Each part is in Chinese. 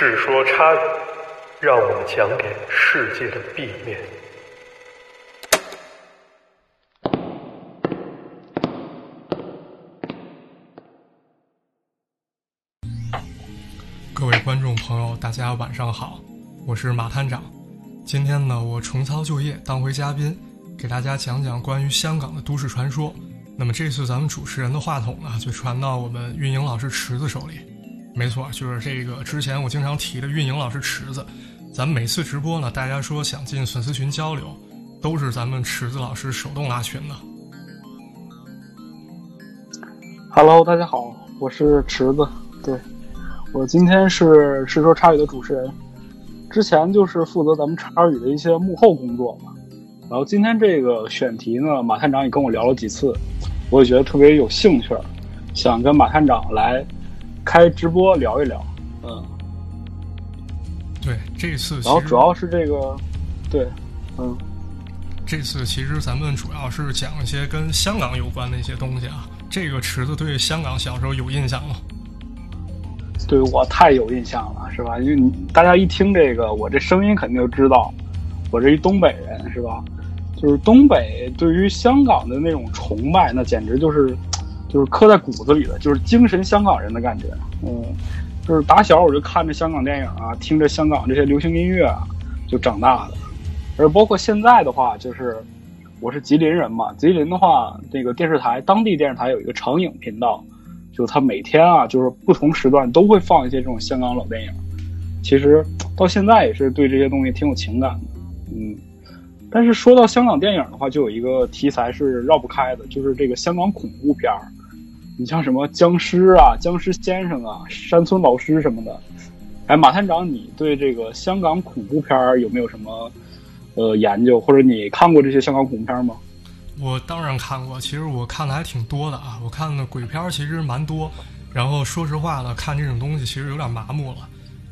世说差语，让我们讲给世界的 B 面。各位观众朋友，大家晚上好，我是马探长。今天呢，我重操旧业，当回嘉宾，给大家讲讲关于香港的都市传说。那么这次咱们主持人的话筒呢，就传到我们运营老师池子手里。没错，就是这个之前我经常提的运营老师池子。咱们每次直播呢，大家说想进粉丝群交流，都是咱们池子老师手动拉群的。Hello，大家好，我是池子。对，我今天是《世说插语》的主持人，之前就是负责咱们插语的一些幕后工作嘛。然后今天这个选题呢，马探长也跟我聊了几次，我也觉得特别有兴趣，想跟马探长来开直播聊一聊。嗯，对，这次然后主要是这个，对，嗯，这次其实咱们主要是讲一些跟香港有关的一些东西啊。这个池子对香港小时候有印象吗？对我太有印象了，是吧？因为你大家一听这个，我这声音肯定就知道，我这一东北人，是吧？就是东北对于香港的那种崇拜，那简直就是，就是刻在骨子里的，就是精神香港人的感觉。嗯，就是打小我就看着香港电影啊，听着香港这些流行音乐啊，就长大的。而包括现在的话，就是我是吉林人嘛，吉林的话，这个电视台当地电视台有一个长影频道，就它每天啊，就是不同时段都会放一些这种香港老电影。其实到现在也是对这些东西挺有情感的，嗯。但是说到香港电影的话，就有一个题材是绕不开的，就是这个香港恐怖片儿。你像什么僵尸啊、僵尸先生啊、山村老师什么的。哎，马探长，你对这个香港恐怖片有没有什么呃研究，或者你看过这些香港恐怖片吗？我当然看过，其实我看的还挺多的啊。我看的鬼片其实蛮多，然后说实话呢，看这种东西其实有点麻木了。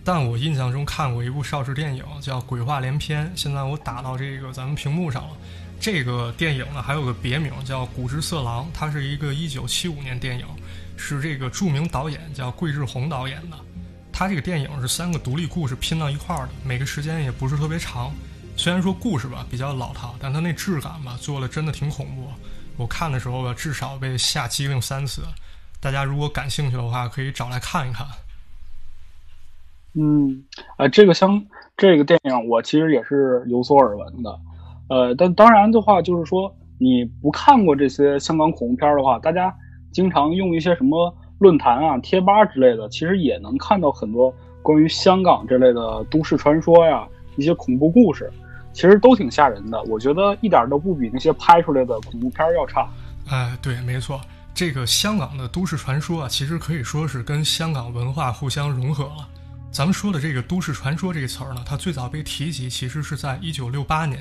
但我印象中看过一部邵氏电影叫《鬼话连篇》，现在我打到这个咱们屏幕上了。这个电影呢还有个别名叫《古之色狼》，它是一个1975年电影，是这个著名导演叫桂志红导演的。他这个电影是三个独立故事拼到一块儿的，每个时间也不是特别长。虽然说故事吧比较老套，但它那质感吧做的真的挺恐怖。我看的时候吧，至少被吓机灵三次。大家如果感兴趣的话，可以找来看一看。嗯，呃，这个香这个电影我其实也是有所耳闻的，呃，但当然的话，就是说你不看过这些香港恐怖片的话，大家经常用一些什么论坛啊、贴吧之类的，其实也能看到很多关于香港这类的都市传说呀、一些恐怖故事，其实都挺吓人的。我觉得一点都不比那些拍出来的恐怖片要差。哎，对，没错，这个香港的都市传说啊，其实可以说是跟香港文化互相融合了。咱们说的这个都市传说这个词儿呢，它最早被提及其实是在一九六八年。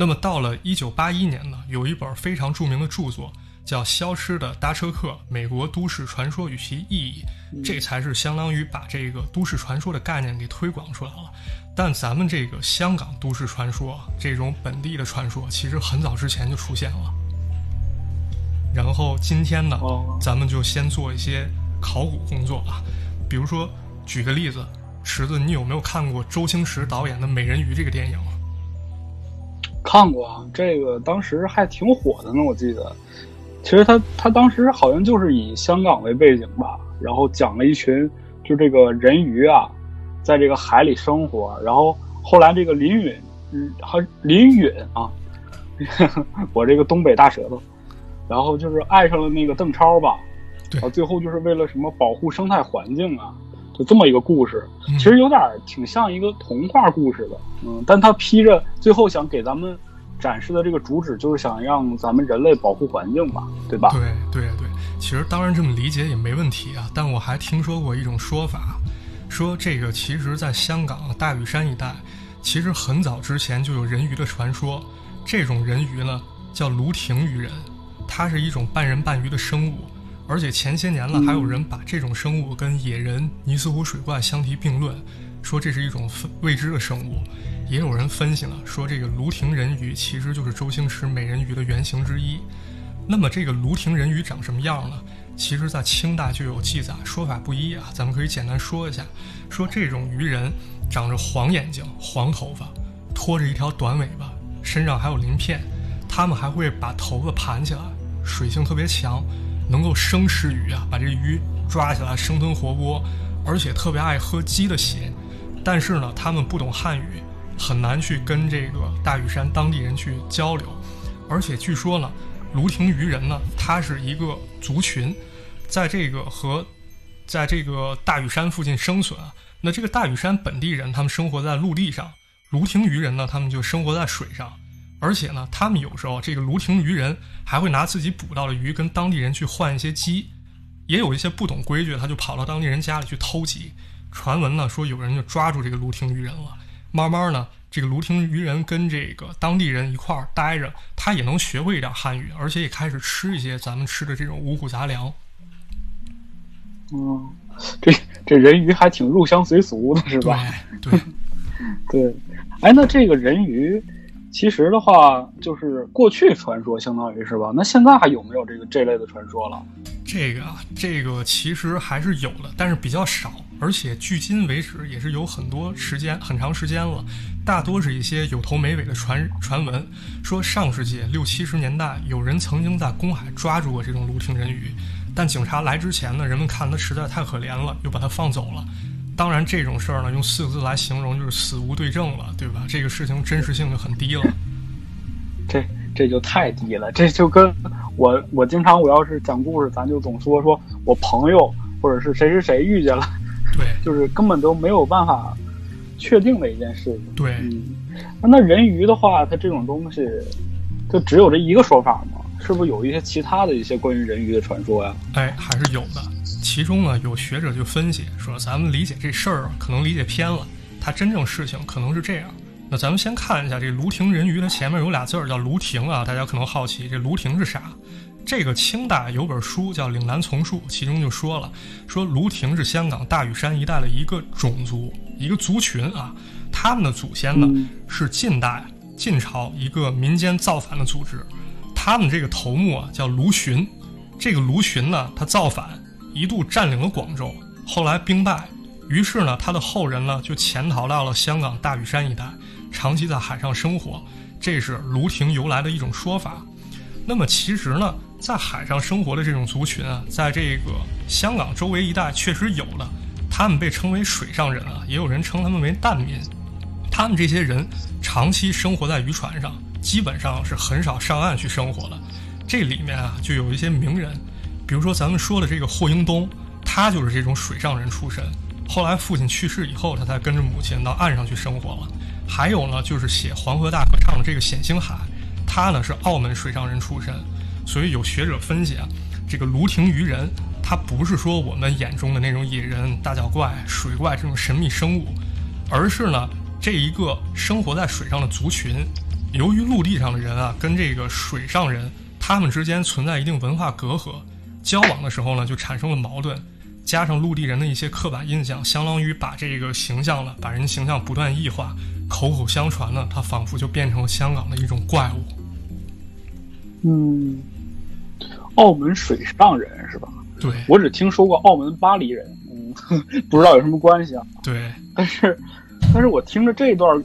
那么到了一九八一年呢，有一本非常著名的著作叫《消失的搭车客：美国都市传说与其意义》，这才是相当于把这个都市传说的概念给推广出来了。但咱们这个香港都市传说这种本地的传说，其实很早之前就出现了。然后今天呢，哦咱们就先做一些考古工作啊，比如说举个例子。池子，你有没有看过周星驰导演的《美人鱼》这个电影？看过啊，这个当时还挺火的呢，我记得。其实他他当时好像就是以香港为背景吧，然后讲了一群就这个人鱼啊，在这个海里生活，然后后来这个林允，嗯，还林允啊，我这个东北大舌头，然后就是爱上了那个邓超吧，对。然后最后就是为了什么保护生态环境啊，就这么一个故事，嗯。其实有点挺像一个童话故事的，嗯，但他披着最后想给咱们展示的这个主旨，就是想让咱们人类保护环境吧，对吧？对对对，其实当然这么理解也没问题啊。但我还听说过一种说法，说这个其实在香港大屿山一带，其实很早之前就有人鱼的传说。这种人鱼呢叫卢廷鱼人，它是一种半人半鱼的生物。而且前些年呢，还有人把这种生物跟野人、尼斯湖水怪相提并论，说这是一种未知的生物。也有人分析了，说这个卢亭人鱼其实就是周星驰美人鱼的原型之一。那么这个卢亭人鱼长什么样呢？其实在清代就有记载，说法不一啊。咱们可以简单说一下，说这种鱼人长着黄眼睛、黄头发，拖着一条短尾巴，身上还有鳞片，他们还会把头发盘起来，水性特别强，能够生吃鱼啊，把这鱼抓起来生吞活剥，而且特别爱喝鸡的血。但是呢，他们不懂汉语，很难去跟这个大屿山当地人去交流，而且据说呢，卢亭渔人呢，他是一个族群。在这个和，在这个大屿山附近生存啊，那这个大屿山本地人他们生活在陆地上，卢亭渔人呢他们就生活在水上，而且呢他们有时候这个卢亭渔人还会拿自己捕到的鱼跟当地人去换一些鸡，也有一些不懂规矩，他就跑到当地人家里去偷鸡。传闻呢说有人就抓住这个卢亭渔人了，慢慢呢这个卢亭渔人跟这个当地人一块儿待着，他也能学会一点汉语，而且也开始吃一些咱们吃的这种五谷杂粮。嗯，这这人鱼还挺入乡随俗的，是吧？对 对，哎，那这个人鱼，其实的话，就是过去传说，相当于是吧？那现在还有没有这个这类的传说了？这个啊，这个其实还是有的，但是比较少，而且距今为止也是有很多时间很长时间了，大多是一些有头没尾的传传闻，说上世纪六七十年代有人曾经在公海抓住过这种卢亭人鱼。但警察来之前呢，人们看他实在太可怜了，又把他放走了。当然，这种事儿呢，用四个字来形容就是死无对证了，对吧？这个事情真实性就很低了。这这就太低了，这就跟我我经常我要是讲故事，咱就总说说我朋友或者是谁谁谁遇见了，对，就是根本都没有办法确定的一件事情。对，嗯，那人鱼的话，它这种东西就只有这一个说法吗？是不是有一些其他的一些关于人鱼的传说呀？哎，还是有的。其中呢，有学者就分析说，咱们理解这事儿可能理解偏了，它真正事情可能是这样。那咱们先看一下这卢亭人鱼，它前面有俩字儿叫卢亭啊，大家可能好奇这卢亭是啥？这个清代有本书叫《岭南丛书》，其中就说了，说卢亭是香港大屿山一带的一个种族，一个族群啊，他们的祖先呢是近代晋朝一个民间造反的组织。他们这个头目啊叫卢循，这个卢循呢，他造反，一度占领了广州，后来兵败，于是呢，他的后人呢就潜逃到了香港大屿山一带，长期在海上生活，这是卢亭由来的一种说法。那么其实呢，在海上生活的这种族群啊，在这个香港周围一带确实有的，他们被称为水上人啊，也有人称他们为难民，他们这些人长期生活在渔船上。基本上是很少上岸去生活了，这里面啊就有一些名人，比如说咱们说的这个霍英东，他就是这种水上人出身。后来父亲去世以后，他才跟着母亲到岸上去生活了。还有呢，就是写《黄河大合唱》的这个冼星海，他呢是澳门水上人出身。所以有学者分析啊，这个卢亭渔人，他不是说我们眼中的那种野人、大脚怪、水怪这种神秘生物，而是呢这一个生活在水上的族群。由于陆地上的人啊，跟这个水上人，他们之间存在一定文化隔阂，交往的时候呢，就产生了矛盾，加上陆地人的一些刻板印象，相当于把这个形象了，把人形象不断异化，口口相传呢，他仿佛就变成了香港的一种怪物。嗯，澳门水上人是吧？对，我只听说过澳门巴黎人，嗯，不知道有什么关系啊？对，但是，但是我听着这一段。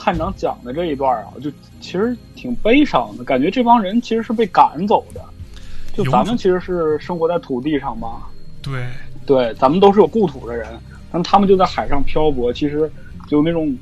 探长讲的这一段啊，就其实挺悲伤的，感觉这帮人其实是被赶走的。就咱们其实是生活在土地上嘛，对对，咱们都是有故土的人，但他们就在海上漂泊，其实就那种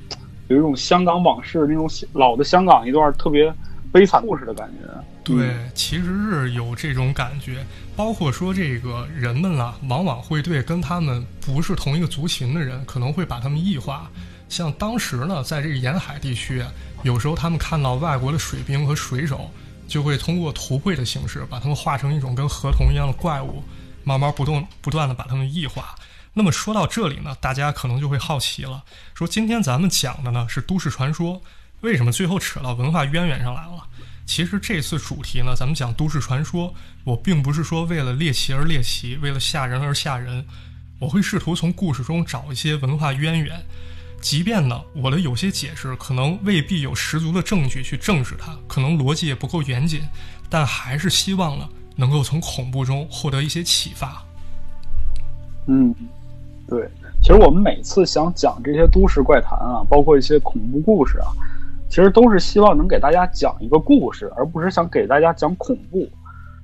有一种香港往事那种老的香港一段特别悲惨故事的感觉。对，其实是有这种感觉，包括说这个人们啊，往往会对跟他们不是同一个族群的人，可能会把他们异化。像当时呢，在这个沿海地区，有时候他们看到外国的水兵和水手，就会通过图绘的形式把它们画成一种跟河童一样的怪物，慢慢不断不断的把它们异化。那么说到这里呢，大家可能就会好奇了，说今天咱们讲的呢是都市传说，为什么最后扯到文化渊源上来了？其实这次主题呢，咱们讲都市传说，我并不是说为了猎奇而猎奇，为了吓人而吓人，我会试图从故事中找一些文化渊源。即便呢，我的有些解释可能未必有十足的证据去证实它，可能逻辑也不够严谨，但还是希望呢，能够从恐怖中获得一些启发。嗯，对，其实我们每次想讲这些都市怪谈啊，包括一些恐怖故事啊，其实都是希望能给大家讲一个故事，而不是想给大家讲恐怖，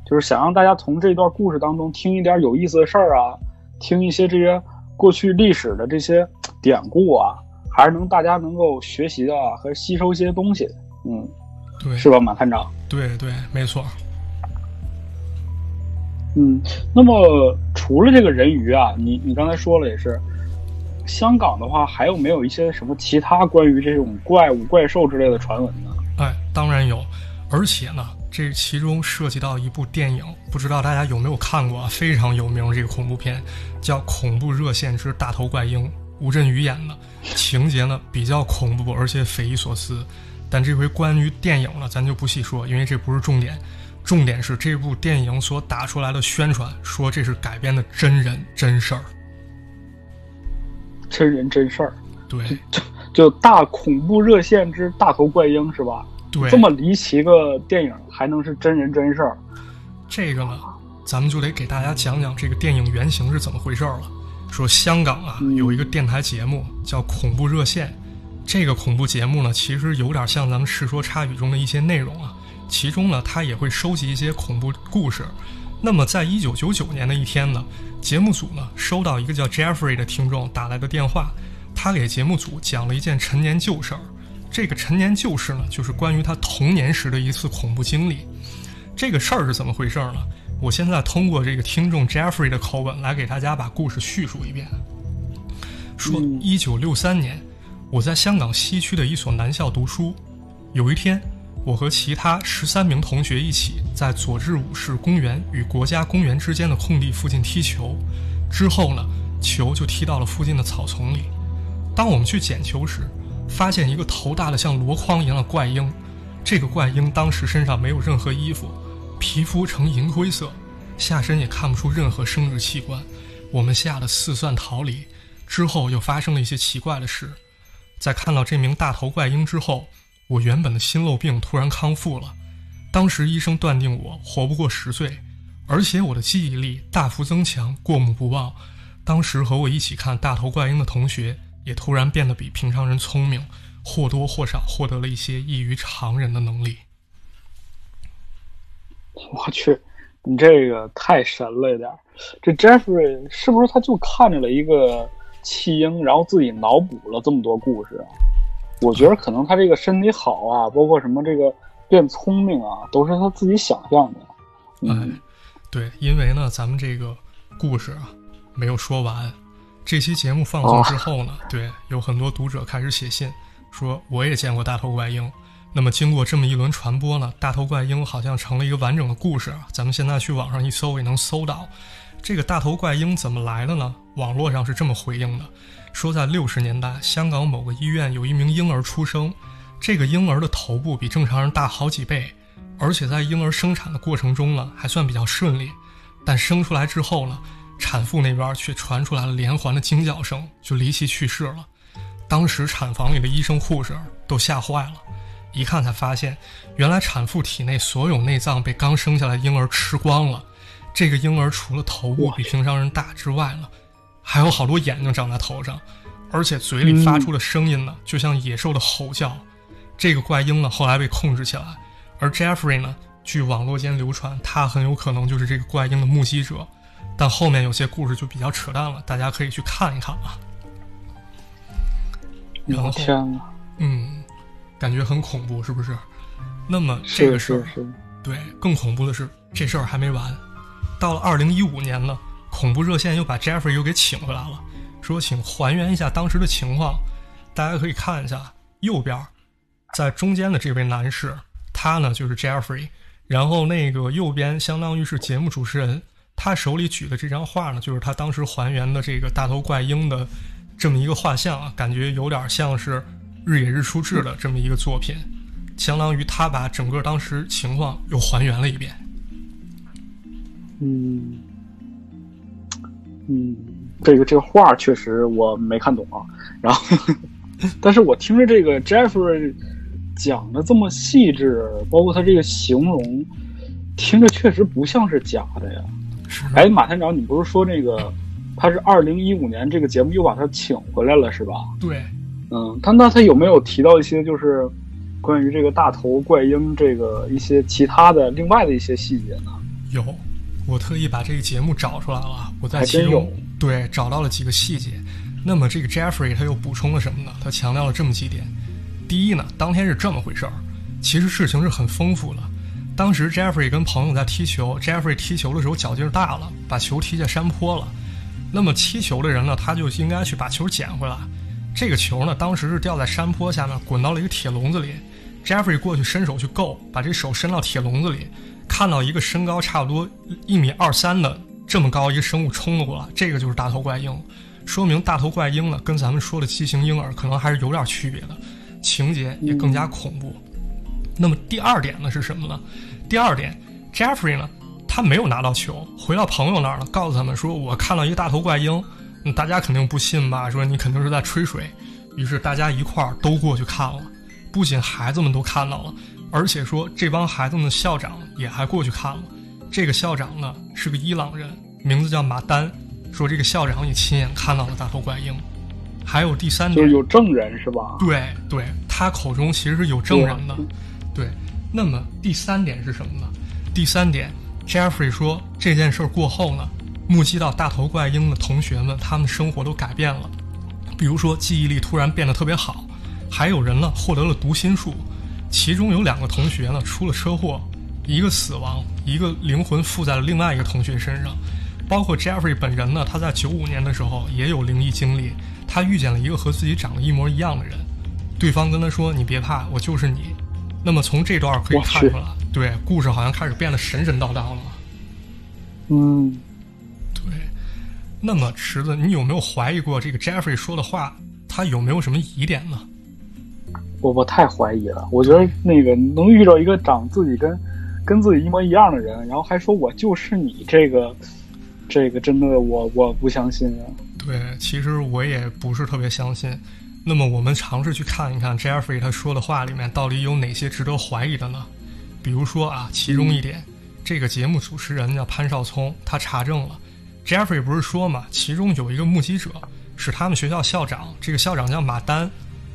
就是想让大家从这段故事当中听一点有意思的事儿啊，听一些这些过去历史的这些典故啊，还是能大家能够学习的和吸收一些东西。嗯，对，是吧，马探长？对对，没错。嗯，那么除了这个人鱼啊，你你刚才说了也是，香港的话还有没有一些什么其他关于这种怪物、怪兽之类的传闻呢？哎，当然有，而且呢，这其中涉及到一部电影，不知道大家有没有看过啊？非常有名这个恐怖片，叫《恐怖热线之大头怪婴》，吴镇宇演的，情节呢比较恐怖，而且匪夷所思。但这回关于电影呢，咱就不细说，因为这不是重点。重点是这部电影所打出来的宣传，说这是改编的真人真事儿，真人真事儿。对，就就大恐怖热线之大头怪婴是吧？对，这么离奇个电影还能是真人真事儿？这个呢，咱们就得给大家讲讲这个电影原型是怎么回事了。说香港啊有一个电台节目叫《恐怖热线》，这个恐怖节目呢，其实有点像咱们《世说插语》中的一些内容啊。其中呢，他也会收集一些恐怖故事。那么，在一九九九年的一天呢，节目组呢收到一个叫 Jeffrey 的听众打来的电话，他给节目组讲了一件陈年旧事儿。这个陈年旧事呢，就是关于他童年时的一次恐怖经历。这个事儿是怎么回事呢？我现在通过这个听众 Jeffrey 的口吻来给大家把故事叙述一遍。说，一九六三年，我在香港西区的一所男校读书，有一天。我和其他十三名同学一起在佐治五世公园与国家公园之间的空地附近踢球，之后呢，球就踢到了附近的草丛里。当我们去捡球时，发现一个头大的像箩筐一样的怪婴。这个怪婴当时身上没有任何衣服，皮肤呈银灰色，下身也看不出任何生殖器官。我们吓得四散逃离。之后又发生了一些奇怪的事。在看到这名大头怪婴之后。我原本的心漏病突然康复了，当时医生断定我活不过十岁，而且我的记忆力大幅增强，过目不忘。当时和我一起看《大头怪婴》的同学也突然变得比平常人聪明，或多或少获得了一些异于常人的能力。我去，你这个太神了一点。这 Jeffrey 是不是他就看着了一个弃婴，然后自己脑补了这么多故事啊？我觉得可能他这个身体好啊，包括什么这个变聪明啊，都是他自己想象的。嗯，对，因为呢，咱们这个故事啊没有说完。这期节目放送之后呢，对，有很多读者开始写信说我也见过大头怪婴。那么经过这么一轮传播呢，大头怪婴好像成了一个完整的故事。咱们现在去网上一搜也能搜到。这个大头怪婴怎么来的呢？网络上是这么回应的。说在六十年代，香港某个医院有一名婴儿出生，这个婴儿的头部比正常人大好几倍，而且在婴儿生产的过程中呢，还算比较顺利。但生出来之后呢，产妇那边却传出来了连环的惊叫声，就离奇去世了。当时产房里的医生护士都吓坏了，一看才发现，原来产妇体内所有内脏被刚生下来婴儿吃光了。这个婴儿除了头部比平常人大之外呢。还有好多眼睛长在头上，而且嘴里发出的声音呢，就像野兽的吼叫。这个怪婴呢，后来被控制起来，而 Jeffrey 呢，据网络间流传，他很有可能就是这个怪婴的目击者。但后面有些故事就比较扯淡了，大家可以去看一看啊。然后，嗯，感觉很恐怖，是不是？那么这个事儿，对，更恐怖的是，这事儿还没完。到了二零一五年呢。恐怖热线又把 Jeffrey 又给请回来了，说请还原一下当时的情况。大家可以看一下右边，在中间的这位男士，他呢就是 Jeffrey。然后那个右边相当于是节目主持人，他手里举的这张画呢，就是他当时还原的这个大头怪婴的这么一个画像啊，感觉有点像是《日野日出志》的这么一个作品，相当于他把整个当时情况又还原了一遍。嗯。嗯，这个这个画确实我没看懂啊。然后，但是我听着这个 Jeffrey 讲的这么细致，包括他这个形容，听着确实不像是假的呀。是哎，马探长，你不是说那个他是二零一五年这个节目又把他请回来了是吧？对，嗯，他那他有没有提到一些就是关于这个大头怪婴这个一些其他的另外的一些细节呢？有，我特意把这个节目找出来了，我在其中对找到了几个细节。那么这个 Jeffrey 他又补充了什么呢？他强调了这么几点。第一呢，当天是这么回事儿，其实事情是很丰富的。当时 Jeffrey 跟朋友在踢球，Jeffrey 踢球的时候脚劲儿大了，把球踢下山坡了。那么踢球的人呢，他就应该去把球捡回来。这个球呢，当时是掉在山坡下面，滚到了一个铁笼子里。Jeffrey 过去伸手去够，把这手伸到铁笼子里，看到一个身高差不多一米二三的这么高一个生物冲了过来，这个就是大头怪婴，说明大头怪婴呢跟咱们说的畸形婴儿可能还是有点区别的，情节也更加恐怖。那么第二点呢是什么呢？第二点，Jeffrey 呢，他没有拿到球，回到朋友那儿了，告诉他们说：“我看到一个大头怪婴。”嗯大家肯定不信吧？说你肯定是在吹水。于是大家一块儿都过去看了，不仅孩子们都看到了，而且说这帮孩子们的校长也还过去看了。这个校长呢是个伊朗人，名字叫马丹。说这个校长也亲眼看到了大头怪婴。还有第三点，就是有证人是吧？对对，他口中其实是有证人的。对，那么第三点是什么呢？第三点，Jeffrey 说这件事儿过后呢，目击到大头怪婴的同学们，他们生活都改变了。比如说记忆力突然变得特别好，还有人呢获得了读心术，其中有两个同学呢出了车祸，一个死亡，一个灵魂附在了另外一个同学身上。包括 Jeffrey 本人呢，他在九五年的时候也有灵异经历，他遇见了一个和自己长得一模一样的人，对方跟他说：“你别怕，我就是你。”那么从这段可以看出来，对故事好像开始变得神神叨叨了。嗯，对。那么池子，你有没有怀疑过这个 Jeffrey 说的话，他有没有什么疑点呢？我我太怀疑了。我觉得那个能遇到一个长自己跟跟自己一模一样的人，然后还说我就是你，这个这个真的我我不相信啊。对，其实我也不是特别相信。那么我们尝试去看一看 Jeffrey 他说的话里面到底有哪些值得怀疑的呢？比如说啊，其中一点，这个节目主持人叫潘少聪，他查证了，Jeffrey 不是说嘛，其中有一个目击者是他们学校校长，这个校长叫马丹，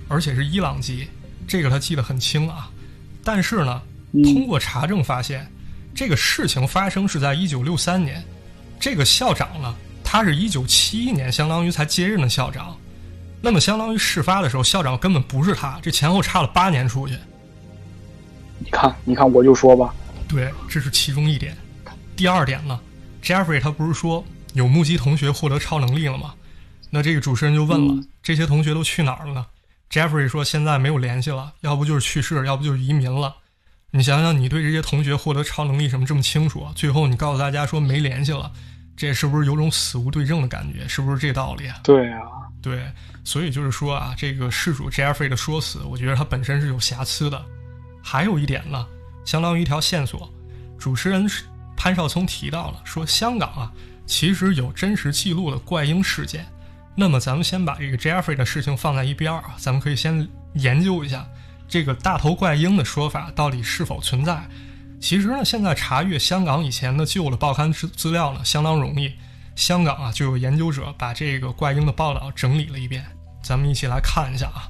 而且是伊朗籍，这个他记得很清啊。但是呢，通过查证发现，这个事情发生是在一九六三年，这个校长呢，他是一九七一年，相当于才接任的校长。那么，相当于事发的时候，校长根本不是他，这前后差了八年出去。你看，你看，我就说吧，对，这是其中一点。第二点呢，Jeffrey 他不是说有目击同学获得超能力了吗？那这个主持人就问了，嗯这些同学都去哪儿了呢？Jeffrey 说现在没有联系了，要不就是去世，要不就是移民了。你想想，你对这些同学获得超能力什么这么清楚，最后你告诉大家说没联系了，这是不是有种死无对证的感觉？是不是这道理啊？对啊，对，所以就是说啊，这个事主 Jeffrey 的说辞，我觉得他本身是有瑕疵的。还有一点呢，相当于一条线索，主持人潘少聪提到了，说香港啊，其实有真实记录的怪婴事件。那么咱们先把这个 Jeffrey 的事情放在一边啊，咱们可以先研究一下这个大头怪婴的说法到底是否存在。其实呢，现在查阅香港以前的旧的报刊资资料呢，相当容易。香港啊，就有研究者把这个怪婴的报道整理了一遍，咱们一起来看一下啊。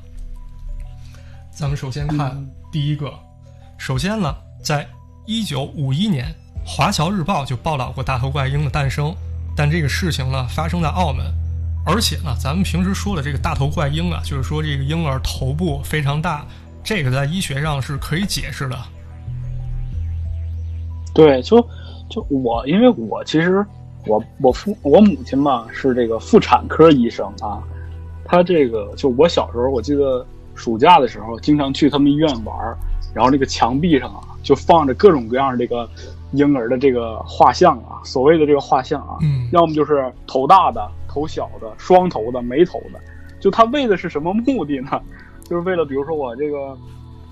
咱们首先看第一个，首先呢，在一九五一年，《华侨日报》就报道过大头怪婴的诞生，但这个事情呢发生在澳门，而且呢，咱们平时说的这个大头怪婴啊，就是说这个婴儿头部非常大，这个在医学上是可以解释的。对，就就我，因为我其实我我父我母亲嘛是这个妇产科医生啊，她这个就我小时候我记得暑假的时候经常去他们医院玩，然后这个墙壁上啊就放着各种各样这个婴儿的这个画像啊，所谓的这个画像啊，嗯要么就是头大的、头小的、双头的、没头的，就他为的是什么目的呢？就是为了比如说我这个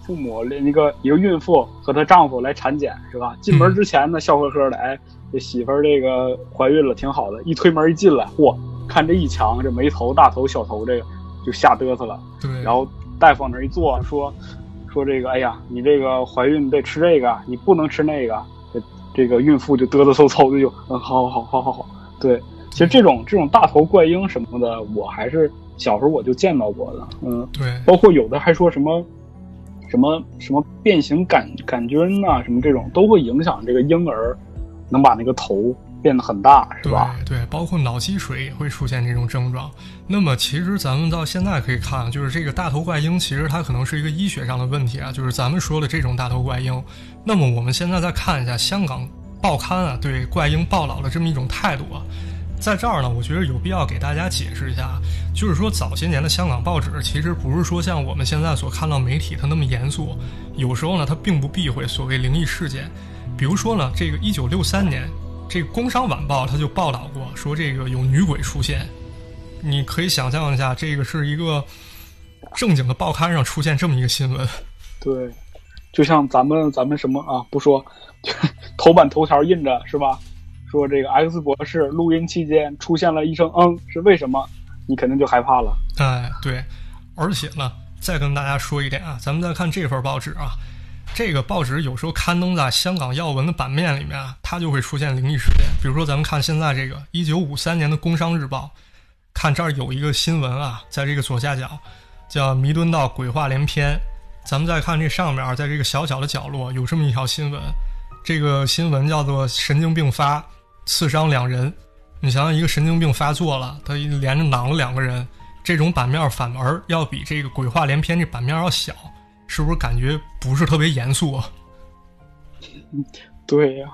父母那个一个孕妇和她丈夫来产检是吧？进门之前呢，笑呵呵的，哎，这媳妇儿这个怀孕了，挺好的。一推门一进来，嚯，看这一墙，这没头、大头、小头，这个就吓嘚瑟了。对，然后大夫往那儿一坐，说说这个，哎呀，你这个怀孕得吃这个，你不能吃那个。这这个孕妇就嘚嘚嗖嗖的就嗯，好好好好好，对，其实这种这种大头怪婴什么的，我还是小时候我就见到过的，嗯，对，包括有的还说什么什么什么变形杆杆菌呐、什么这种都会影响这个婴儿能把那个头变得很大，是对吧？对，包括脑积水也会出现这种症状。那么其实咱们到现在可以看，就是这个大头怪婴，其实它可能是一个医学上的问题啊，就是咱们说的这种大头怪婴。那么我们现在再看一下香港报刊啊对怪婴报道的这么一种态度啊，在这儿呢，我觉得有必要给大家解释一下，就是说早些年的香港报纸其实不是说像我们现在所看到媒体它那么严肃，有时候呢它并不避讳所谓灵异事件，比如说呢，这个一九六三年。这个《工商晚报》他就报道过，说这个有女鬼出现。你可以想象一下，这个是一个正经的报刊上出现这么一个新闻。对，就像咱们咱们什么啊，不说，头版头条印着是吧？说这个 X 博士录音期间出现了一声“嗯”，是为什么？你肯定就害怕了。哎，对，而且呢，再跟大家说一点啊，咱们再看这份报纸啊。这个报纸有时候刊登在香港要闻的版面里面啊，它就会出现灵异事件。比如说，咱们看现在这个一九五三年的《工商日报》，看这儿有一个新闻啊，在这个左下角叫“弥敦道鬼话连篇”。咱们再看这上面，在这个小小的角落有这么一条新闻，这个新闻叫做“神经病发，刺伤两人”。你想想，一个神经病发作了，他连着囊了两个人，这种版面反而要比这个“鬼话连篇”这版面要小。是不是感觉不是特别严肃啊？对呀、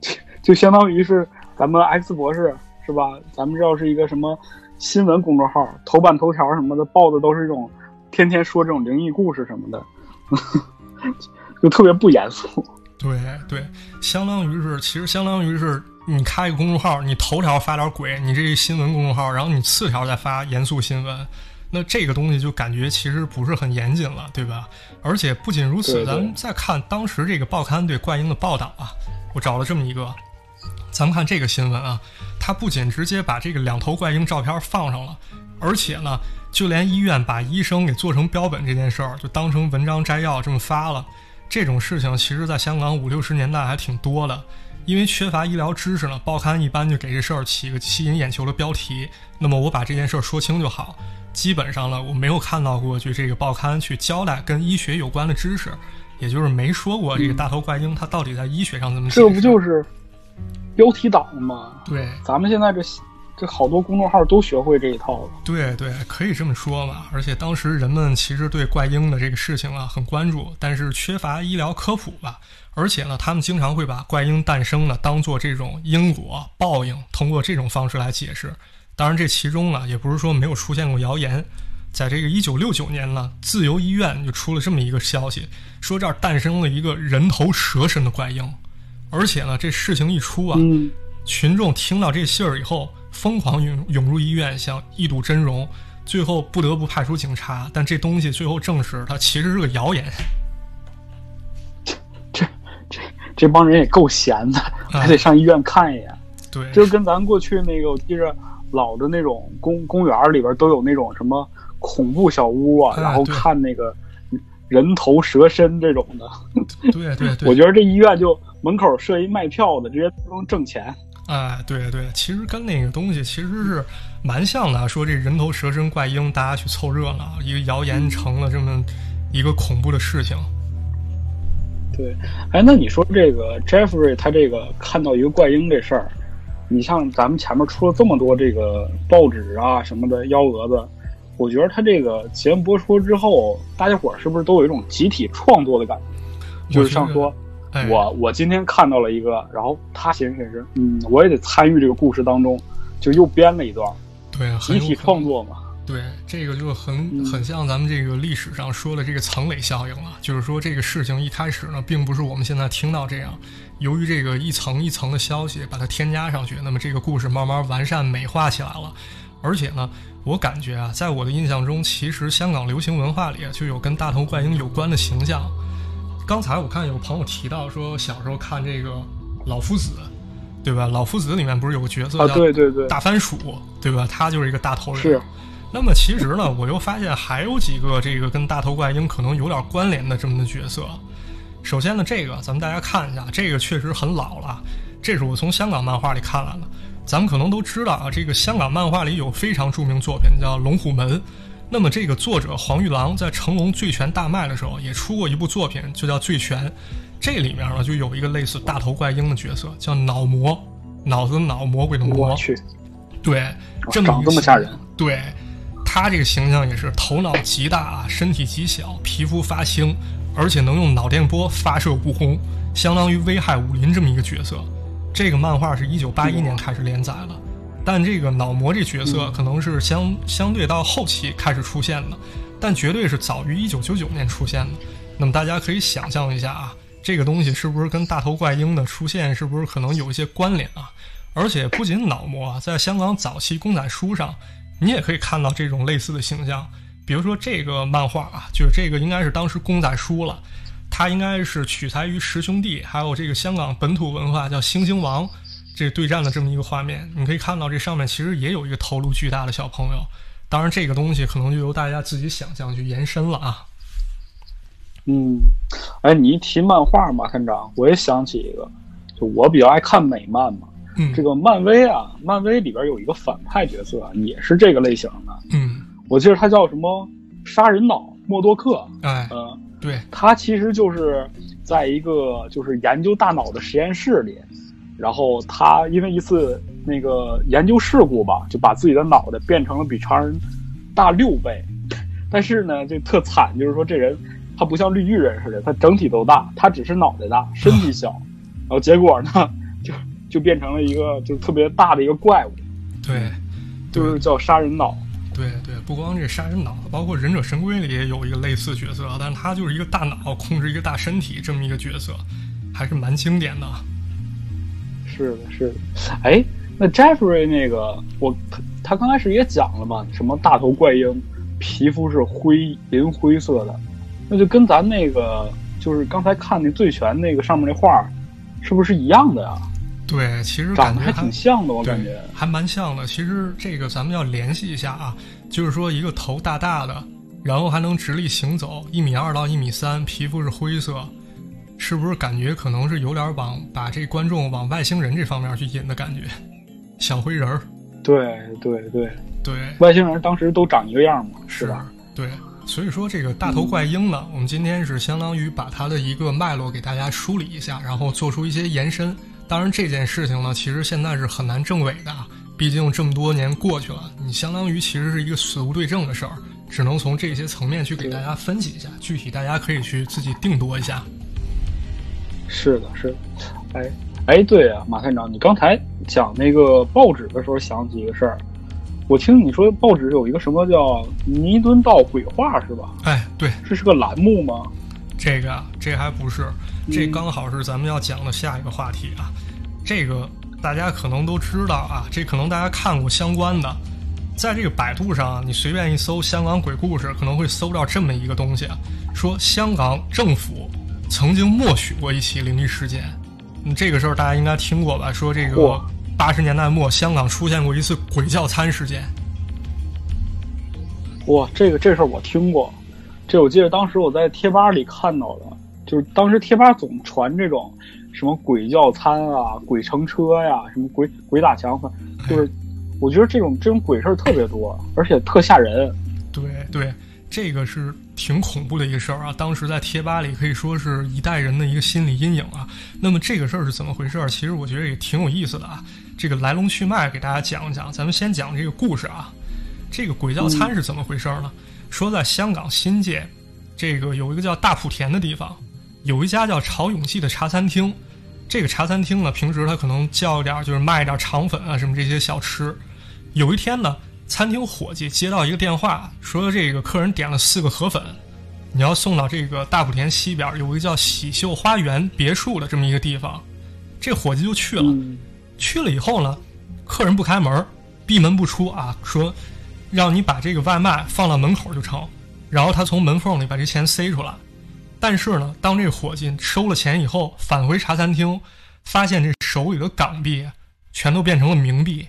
就就相当于是咱们 X 博士是吧？咱们知道是一个什么新闻公众号，头版头条什么的报的都是这种天天说这种灵异故事什么的，就特别不严肃。对对，相当于是，其实相当于是你开一个公众号，你头条发点鬼，你这新闻公众号，然后你次条再发严肃新闻。那这个东西就感觉其实不是很严谨了，对吧？而且不仅如此，对对咱们再看当时这个报刊对怪婴的报道啊，我找了这么一个，咱们看这个新闻啊，它不仅直接把这个两头怪婴照片放上了，而且呢，就连医院把医生给做成标本这件事儿，就当成文章摘要这么发了。这种事情其实在香港五六十年代还挺多的。因为缺乏医疗知识呢，报刊一般就给这事儿起个吸引眼球的标题。那么我把这件事儿说清就好。基本上呢，我没有看到过去这个报刊去交代跟医学有关的知识，也就是没说过这个大头怪婴它到底在医学上怎么。这不就是标题党吗？对咱们现在这这好多公众号都学会这一套了。对对，可以这么说嘛。而且当时人们其实对怪婴的这个事情啊很关注，但是缺乏医疗科普吧。而且呢，他们经常会把怪婴诞生呢当做这种因果报应，通过这种方式来解释。当然，这其中呢也不是说没有出现过谣言。在这个一九六九年呢，自由医院就出了这么一个消息，说这儿诞生了一个人头蛇身的怪婴。而且呢，这事情一出啊，嗯，群众听到这信儿以后，疯狂涌涌入医院，想一睹真容。最后不得不派出警察，但这东西最后证实，它其实是个谣言。这这这帮人也够闲的，还得上医院看一眼。对，就跟咱过去那个，我记着老的那种公公园里边都有那种什么恐怖小屋啊，哎然后看那个人头蛇身这种的。对对对，我觉得这医院就门口设一卖票的，直接都能挣钱。哎，对对，其实跟那个东西其实是蛮像的。说这人头蛇身怪婴，大家去凑热闹，一个谣言成了这么一个恐怖的事情。对，哎，那你说这个 Jeffrey 他这个看到一个怪婴这事儿，你像咱们前面出了这么多这个报纸啊什么的幺蛾子，我觉得他这个节目播出之后，大家伙儿是不是都有一种集体创作的感觉？就是像说，哎、我我今天看到了一个，然后他寻思寻思，嗯，我也得参与这个故事当中，就又编了一段，对很集体创作嘛。对，这个就很嗯很像咱们这个历史上说的这个层垒效应了，就是说这个事情一开始呢，并不是我们现在听到这样，由于这个一层一层的消息把它添加上去，那么这个故事慢慢完善美化起来了。而且呢，我感觉啊，在我的印象中，其实香港流行文化里就有跟大头怪婴有关的形象。刚才我看有朋友提到说，小时候看这个《老夫子》，对吧？《老夫子》里面不是有个角色啊，叫对对对，大番薯，对吧？他就是一个大头人。是。那么其实呢，我又发现还有几个这个跟大头怪婴可能有点关联的这么的角色，首先呢，这个咱们大家看一下，这个确实很老了，这是我从香港漫画里看来的。咱们可能都知道啊，这个香港漫画里有非常著名作品叫《龙虎门》。那么这个作者黄玉郎在成龙《醉拳》大卖的时候，也出过一部作品，就叫《醉拳》。这里面呢，就有一个类似大头怪婴的角色，叫脑魔，脑子脑魔鬼的魔。我去，对，这么长这么吓人。对，他这个形象也是头脑极大啊，身体极小，皮肤发青，而且能用脑电波发射不轰，相当于危害武林这么一个角色。这个漫画是一九八一年开始连载了，但这个脑魔这角色可能是相相对到后期开始出现的，但绝对是早于一九九九年出现的。那么大家可以想象一下啊，这个东西是不是跟大头怪婴的出现是不是可能有一些关联啊？而且不仅脑魔，在香港早期公仔书上，你也可以看到这种类似的形象。比如说这个漫画啊，就是这个应该是当时公仔书了。它应该是取材于十兄弟，还有这个香港本土文化叫猩猩王，这对战的这么一个画面。你可以看到这上面其实也有一个头颅巨大的小朋友。当然，这个东西可能就由大家自己想象去延伸了啊。嗯，哎，你一提漫画，马探长，我也想起一个，就我比较爱看美漫嘛。嗯，这个漫威啊，漫威里边有一个反派角色，也是这个类型的。嗯，我记得他叫什么杀人脑默多克。哎，嗯。对他其实就是在一个就是研究大脑的实验室里，然后他因为一次那个研究事故吧，就把自己的脑袋变成了比常人大六倍，但是呢，就特惨，就是说这人他不像绿巨人似的，他整体都大，他只是脑袋大，身体小，然后结果呢，就就变成了一个就特别大的一个怪物，对，就是叫杀人脑。对对，不光这杀人脑，包括忍者神龟里也有一个类似角色，但是他就是一个大脑控制一个大身体这么一个角色，还是蛮经典的。是的，是的。哎，那 Jeffrey 那个，我他他刚开始也讲了嘛，什么大头怪婴，皮肤是灰银灰色的，那就跟咱那个就是刚才看那醉拳那个上面那画，是不是一样的呀？对，其实长得还挺像的，我感觉还蛮像的。其实这个咱们要联系一下啊，就是说一个头大大的，然后还能直立行走，一米二到一米三，皮肤是灰色，是不是感觉可能是有点往把这观众往外星人这方面去引的感觉？小灰人儿，对对对对，外星人当时都长一个样嘛，是吧？对，所以说这个大头怪婴呢，我们今天是相当于把它的一个脉络给大家梳理一下，然后做出一些延伸。当然，这件事情呢，其实现在是很难证伪的，毕竟这么多年过去了，你相当于其实是一个死无对证的事儿，只能从这些层面去给大家分析一下，具体大家可以去自己定夺一下。是的，是的，哎哎，对啊，马探长，你刚才讲那个报纸的时候想起一个事儿，我听你说报纸有一个什么叫尼敦道鬼话是吧？哎，对，这是个栏目吗？这个这还不是，这刚好是咱们要讲的下一个话题啊。这个大家可能都知道啊，这可能大家看过相关的，在这个百度上，你随便一搜“香港鬼故事”，可能会搜到这么一个东西，说香港政府曾经默许过一起灵异事件。嗯，这个事儿大家应该听过吧？说这个八十年代末，香港出现过一次鬼叫餐事件。哇，这个这事儿我听过，这我记得当时我在贴吧里看到的，就是当时贴吧总传这种。什么鬼叫餐啊，鬼乘车呀，什么鬼鬼打墙，就是我觉得这种这种鬼事儿特别多，而且特吓人。对对，这个是挺恐怖的一个事儿啊。当时在贴吧里可以说是一代人的一个心理阴影啊。那么这个事儿是怎么回事？其实我觉得也挺有意思的啊。这个来龙去脉给大家讲一讲。咱们先讲这个故事啊。这个鬼叫餐是怎么回事呢？说在香港新界，这个有一个叫大埔田的地方。有一家叫潮涌记的茶餐厅，这个茶餐厅呢，平时他可能叫点就是卖点肠粉啊什么这些小吃。有一天呢，餐厅伙计接到一个电话，说这个客人点了四个河粉，你要送到这个大埔田西边有一个叫喜秀花园别墅的这么一个地方。这伙计就去了，去了以后呢，客人不开门，闭门不出啊，说让你把这个外卖放到门口就成，然后他从门缝里把这钱塞出来。但是呢，当这伙计收了钱以后，返回茶餐厅，发现这手里的港币全都变成了冥币。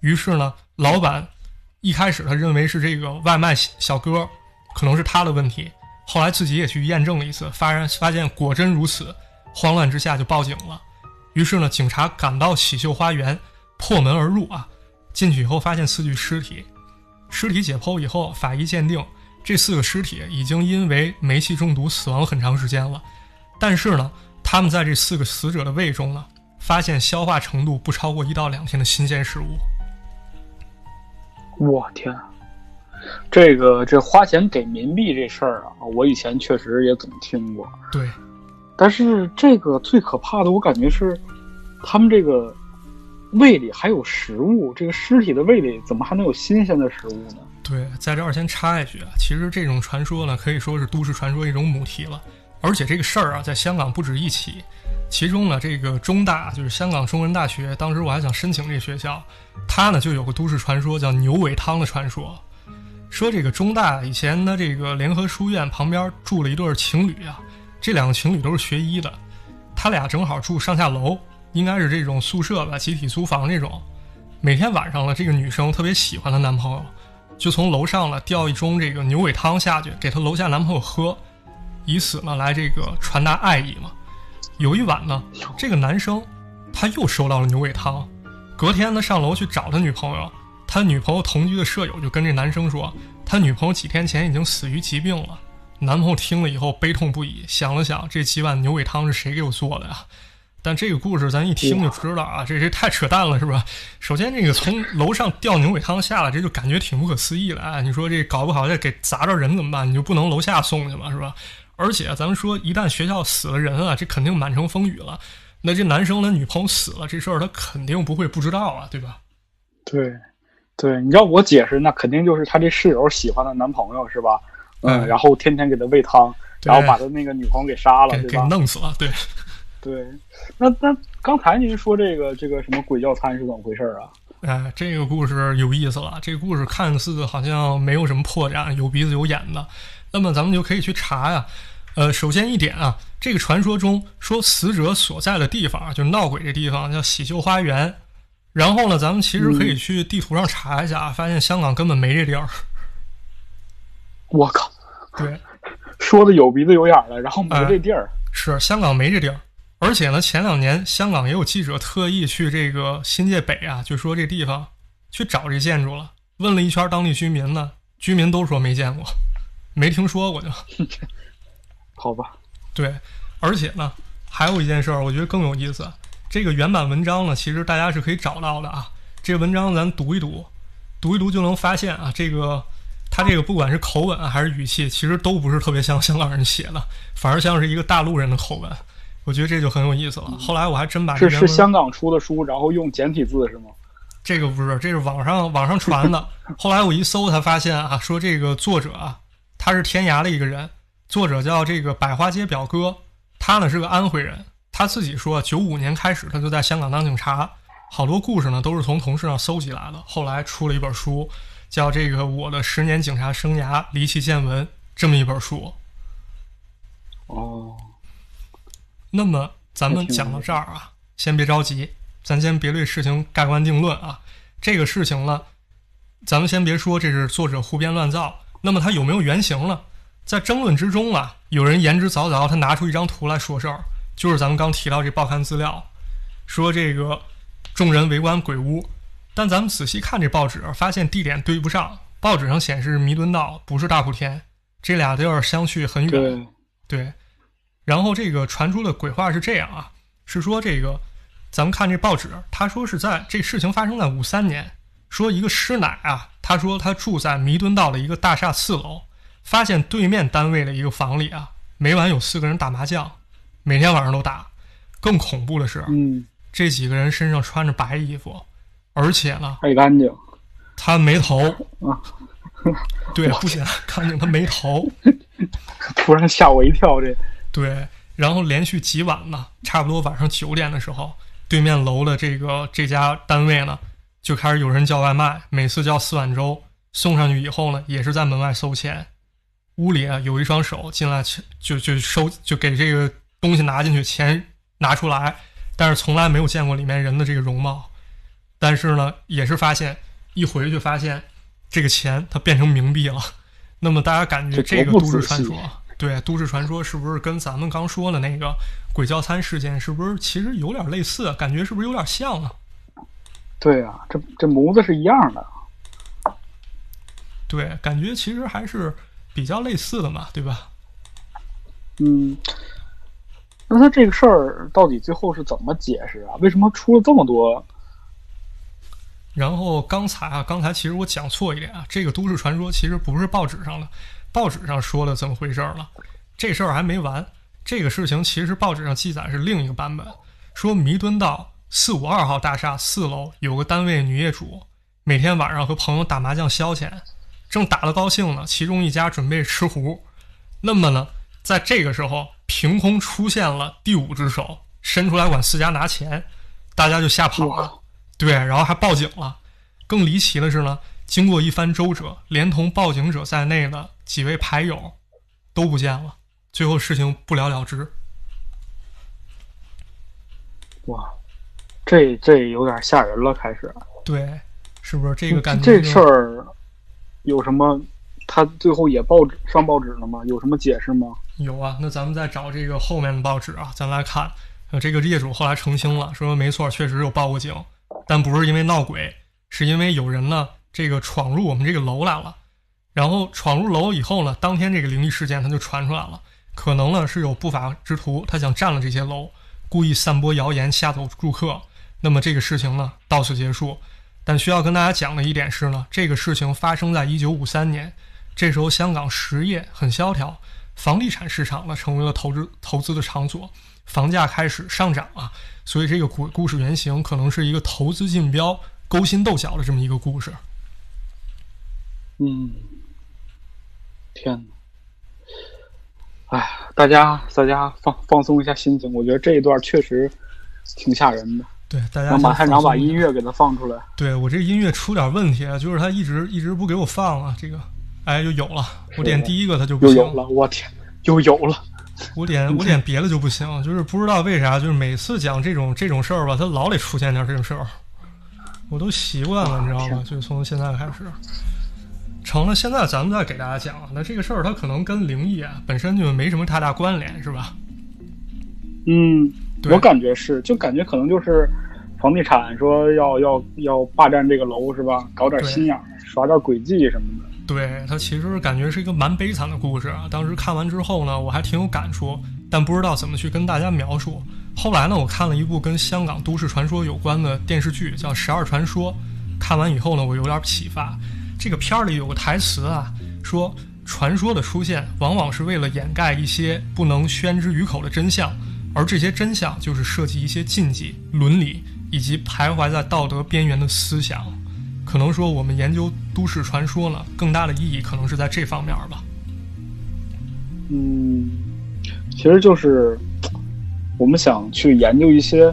于是呢，老板一开始他认为是这个外卖小哥可能是他的问题，后来自己也去验证了一次，发现发现果真如此，慌乱之下就报警了。于是呢，警察赶到喜秀花园，破门而入啊，进去以后发现四具尸体，尸体解剖以后，法医鉴定这四个尸体已经因为煤气中毒死亡很长时间了，但是呢，他们在这四个死者的胃中呢，发现消化程度不超过一到两天的新鲜食物。我天，这个这花钱给冥币这事儿啊，我以前确实也总听过。对，但是这个最可怕的，我感觉是他们这个胃里还有食物，这个尸体的胃里怎么还能有新鲜的食物呢？对，在这儿先插一句啊，其实这种传说呢，可以说是都市传说一种母题了。而且这个事儿啊，在香港不止一起，其中呢，这个中大就是香港中文大学，当时我还想申请这学校，它呢就有个都市传说叫牛尾汤的传说，说这个中大以前的这个联合书院旁边住了一对情侣啊，这两个情侣都是学医的，他俩正好住上下楼，应该是这种宿舍吧，集体租房这种，每天晚上呢，这个女生特别喜欢她男朋友，就从楼上了吊一盅这个牛尾汤下去给她楼下男朋友喝。以此呢来这个传达爱意嘛。有一晚呢，这个男生他又收到了牛尾汤，隔天呢上楼去找他女朋友，他女朋友同居的舍友就跟这男生说，他女朋友几天前已经死于疾病了。男朋友听了以后悲痛不已，想了想这几碗牛尾汤是谁给我做的呀？但这个故事咱一听就知道啊，这这太扯淡了，是吧？首先这个从楼上掉牛尾汤下来，这就感觉挺不可思议了啊！你说这搞不好这给砸着人怎么办？你就不能楼下送去吗？是吧？而且咱们说，一旦学校死了人啊，这肯定满城风雨了。那这男生的女朋友死了，这事儿他肯定不会不知道啊，对吧？对，对，你要我解释，那肯定就是他这室友喜欢的男朋友是吧？嗯，然后天天给他喂汤，然后把他那个女朋友给杀了，给弄死了。对，对。那那刚才您说这个这个什么鬼叫餐是怎么回事啊？哎，这个故事有意思了。这个故事看似好像没有什么破绽，有鼻子有眼的。那么咱们就可以去查呀。呃，首先一点啊，这个传说中说死者所在的地方啊，就是闹鬼这地方叫喜秀花园。然后呢，咱们其实可以去地图上查一下，发现香港根本没这地儿。我靠！对，说的有鼻子有眼的，然后没这地儿。是香港没这地儿，而且呢，前两年香港也有记者特意去这个新界北啊，就说这地方去找这建筑了，问了一圈当地居民呢，居民都说没见过，没听说过就。好吧，对，而且呢，还有一件事儿，我觉得更有意思。这个原版文章呢，其实大家是可以找到的啊。这个文章咱读一读，读一读就能发现啊，这个他这个不管是口吻还是语气，其实都不是特别像香港人写的，反而像是一个大陆人的口吻。我觉得这就很有意思了。后来我还真把这是香港出的书，然后用简体字是吗？这个不是，这是网上网上传的。后来我一搜，才发现啊，说这个作者啊，他是天涯的一个人。作者叫这个百花街表哥，他呢是个安徽人。他自己说，九五年开始他就在香港当警察，好多故事呢都是从同事上搜集来的。后来出了一本书，叫《这个我的十年警察生涯离奇见闻》这么一本书。哦，那么咱们讲到这儿啊，先别着急，咱先别对事情盖棺定论啊。这个事情呢，咱们先别说这是作者胡编乱造，那么他有没有原型呢？在争论之中啊，有人言之凿凿，他拿出一张图来说事儿，就是咱们刚提到这报刊资料，说这个众人围观鬼屋，但咱们仔细看这报纸，发现地点对不上，报纸上显示弥敦道，不是大埔天，这俩地儿相去很远。对，然后这个传出的鬼话是这样啊，是说这个，咱们看这报纸，他说是在这事情发生在五三年，说一个师奶啊，他说他住在弥敦道的一个大厦四楼。发现对面单位的一个房里啊，每晚有四个人打麻将，每天晚上都打。更恐怖的是，嗯，这几个人身上穿着白衣服，而且呢，爱干净。他没头啊，对，不行，看见，他没头。突然吓我一跳，这。对，然后连续几晚呢，差不多晚上九点的时候，对面楼的这个这家单位呢，就开始有人叫外卖，每次叫四碗粥，送上去以后呢，也是在门外收钱。屋里啊有一双手进来，就就收就给这个东西拿进去，钱拿出来，但是从来没有见过里面人的这个容貌。但是呢，也是发现一回去发现这个钱它变成冥币了。那么大家感觉这个都市传说，对，都市传说是不是跟咱们刚说的那个鬼叫餐事件是不是其实有点类似？感觉是不是有点像啊？对啊，这这模子是一样的。对，感觉其实还是比较类似的嘛，对吧？嗯，那他这个事儿到底最后是怎么解释啊？为什么出了这么多？然后刚才啊，刚才其实我讲错一点啊，这个都市传说其实不是报纸上的，报纸上说了怎么回事了？这事儿还没完，这个事情其实报纸上记载是另一个版本，说弥敦道四五二号大厦四楼有个单位女业主，每天晚上和朋友打麻将消遣，正打得高兴呢，其中一家准备吃糊，那么呢，在这个时候凭空出现了第五只手，伸出来管四家拿钱，大家就吓跑了。对，然后还报警了。更离奇的是呢，经过一番周折，连同报警者在内的几位牌友都不见了，最后事情不了了之。哇，这这有点吓人了，开始。对，是不是这个感觉？这事儿有什么？他最后也报纸上报纸了吗？有什么解释吗？有啊，那咱们再找这个后面的报纸啊，咱来看。呃，这个业主后来澄清了，说没错，确实有报过警，但不是因为闹鬼，是因为有人呢，这个闯入我们这个楼来了。然后闯入楼以后呢，当天这个灵异事件它就传出来了，可能呢是有不法之徒他想占了这些楼，故意散播谣言吓走住客。那么这个事情呢到此结束。但需要跟大家讲的一点是呢，这个事情发生在一九五三年。这时候香港实业很萧条，房地产市场呢成为了投资投资的场所，房价开始上涨啊，所以这个故故事原型可能是一个投资竞标、勾心斗角的这么一个故事。嗯，天呐！哎，大家大家放放松一下心情，我觉得这一段确实挺吓人的。对，大家让马探长把音乐给他放出来。对我这音乐出点问题，就是他一直一直不给我放啊，这个。哎，就有了。我点第一个，它就不行。又有了，我天，又有了。我点我点别的就不行，就是不知道为啥，就是每次讲这种这种事儿吧，它老得出现点这种事儿。我都习惯了，你知道吗？就从现在开始，成了。现在咱们再给大家讲，那这个事儿它可能跟灵异啊本身就没什么太大关联，是吧？嗯，我感觉是，就感觉可能就是房地产说要要要霸占这个楼，是吧？搞点心眼儿，耍点诡计什么的。对他其实感觉是一个蛮悲惨的故事啊。当时看完之后呢，我还挺有感触，但不知道怎么去跟大家描述。后来呢，我看了一部跟香港都市传说有关的电视剧，叫《十二传说》。看完以后呢，我有点启发。这个片儿里有个台词啊，说传说的出现往往是为了掩盖一些不能宣之于口的真相，而这些真相就是涉及一些禁忌、伦理以及徘徊在道德边缘的思想。可能说，我们研究都市传说呢，更大的意义可能是在这方面吧。嗯，其实就是我们想去研究一些，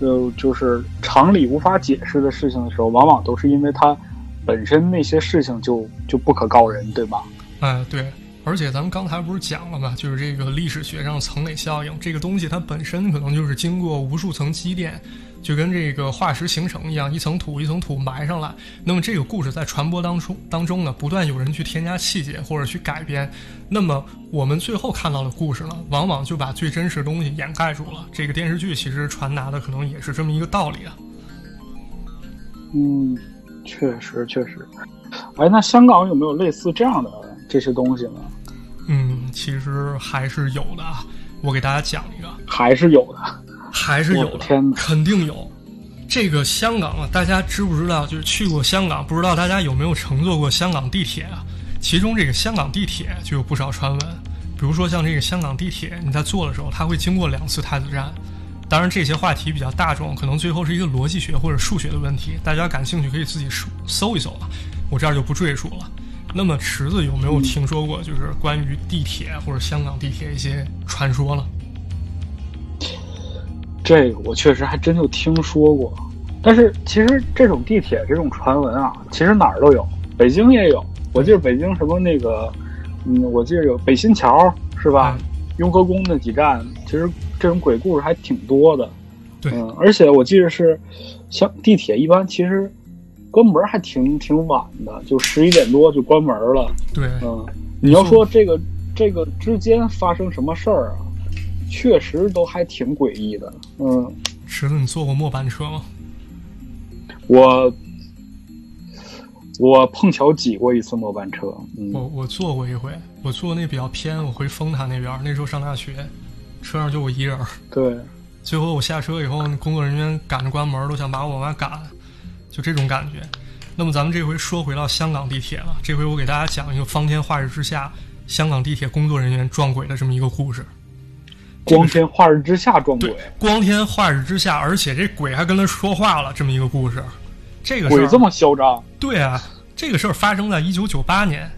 呃，就是常理无法解释的事情的时候，往往都是因为它本身那些事情就就不可告人，对吧？哎，对。而且咱们刚才不是讲了吗？就是这个历史学上层累效应，这个东西它本身可能就是经过无数层积淀。就跟这个化石形成一样，一层土一层土埋上来。那么这个故事在传播当中当中呢，不断有人去添加细节或者去改编。那么我们最后看到的故事呢，往往就把最真实的东西掩盖住了。这个电视剧其实传达的可能也是这么一个道理啊。嗯，确实确实。哎，那香港有没有类似这样的这些东西呢？嗯，其实还是有的。我给大家讲一个，还是有的。还是有的，肯定有。这个香港啊，大家知不知道？就是去过香港，不知道大家有没有乘坐过香港地铁啊？其中这个香港地铁就有不少传闻，比如说像这个香港地铁，你在坐的时候，它会经过两次太子站。当然，这些话题比较大众，可能最后是一个逻辑学或者数学的问题，大家感兴趣可以自己搜搜一搜啊。我这儿就不赘述了。那么池子有没有听说过，就是关于地铁或者香港地铁一些传说了？这个我确实还真就听说过，但是其实这种地铁这种传闻啊，其实哪儿都有，北京也有。我记得北京什么那个，嗯，我记得有北新桥是吧？雍和宫那几站，其实这种鬼故事还挺多的。对，嗯，而且我记得是，像地铁一般其实关门还挺挺晚的，就十一点多就关门了。对，嗯，你要说这个。这个之间发生什么事儿啊？确实都还挺诡异的。嗯，池子，你坐过末班车吗？我我碰巧挤过一次末班车。嗯，我我坐过一回，我坐那比较偏，我回丰台那边，那时候上大学，车上就我一人。对，最后我下车以后，工作人员赶着关门，都想把我往外赶，就这种感觉。那么咱们这回说回到香港地铁了，这回我给大家讲一个方天化日之下，香港地铁工作人员撞鬼的这么一个故事。光天化日之下撞鬼，，光天化日之下，而且这鬼还跟他说话了，这么一个故事。这个鬼这么嚣张。对啊，这个事儿发生在一九九八年，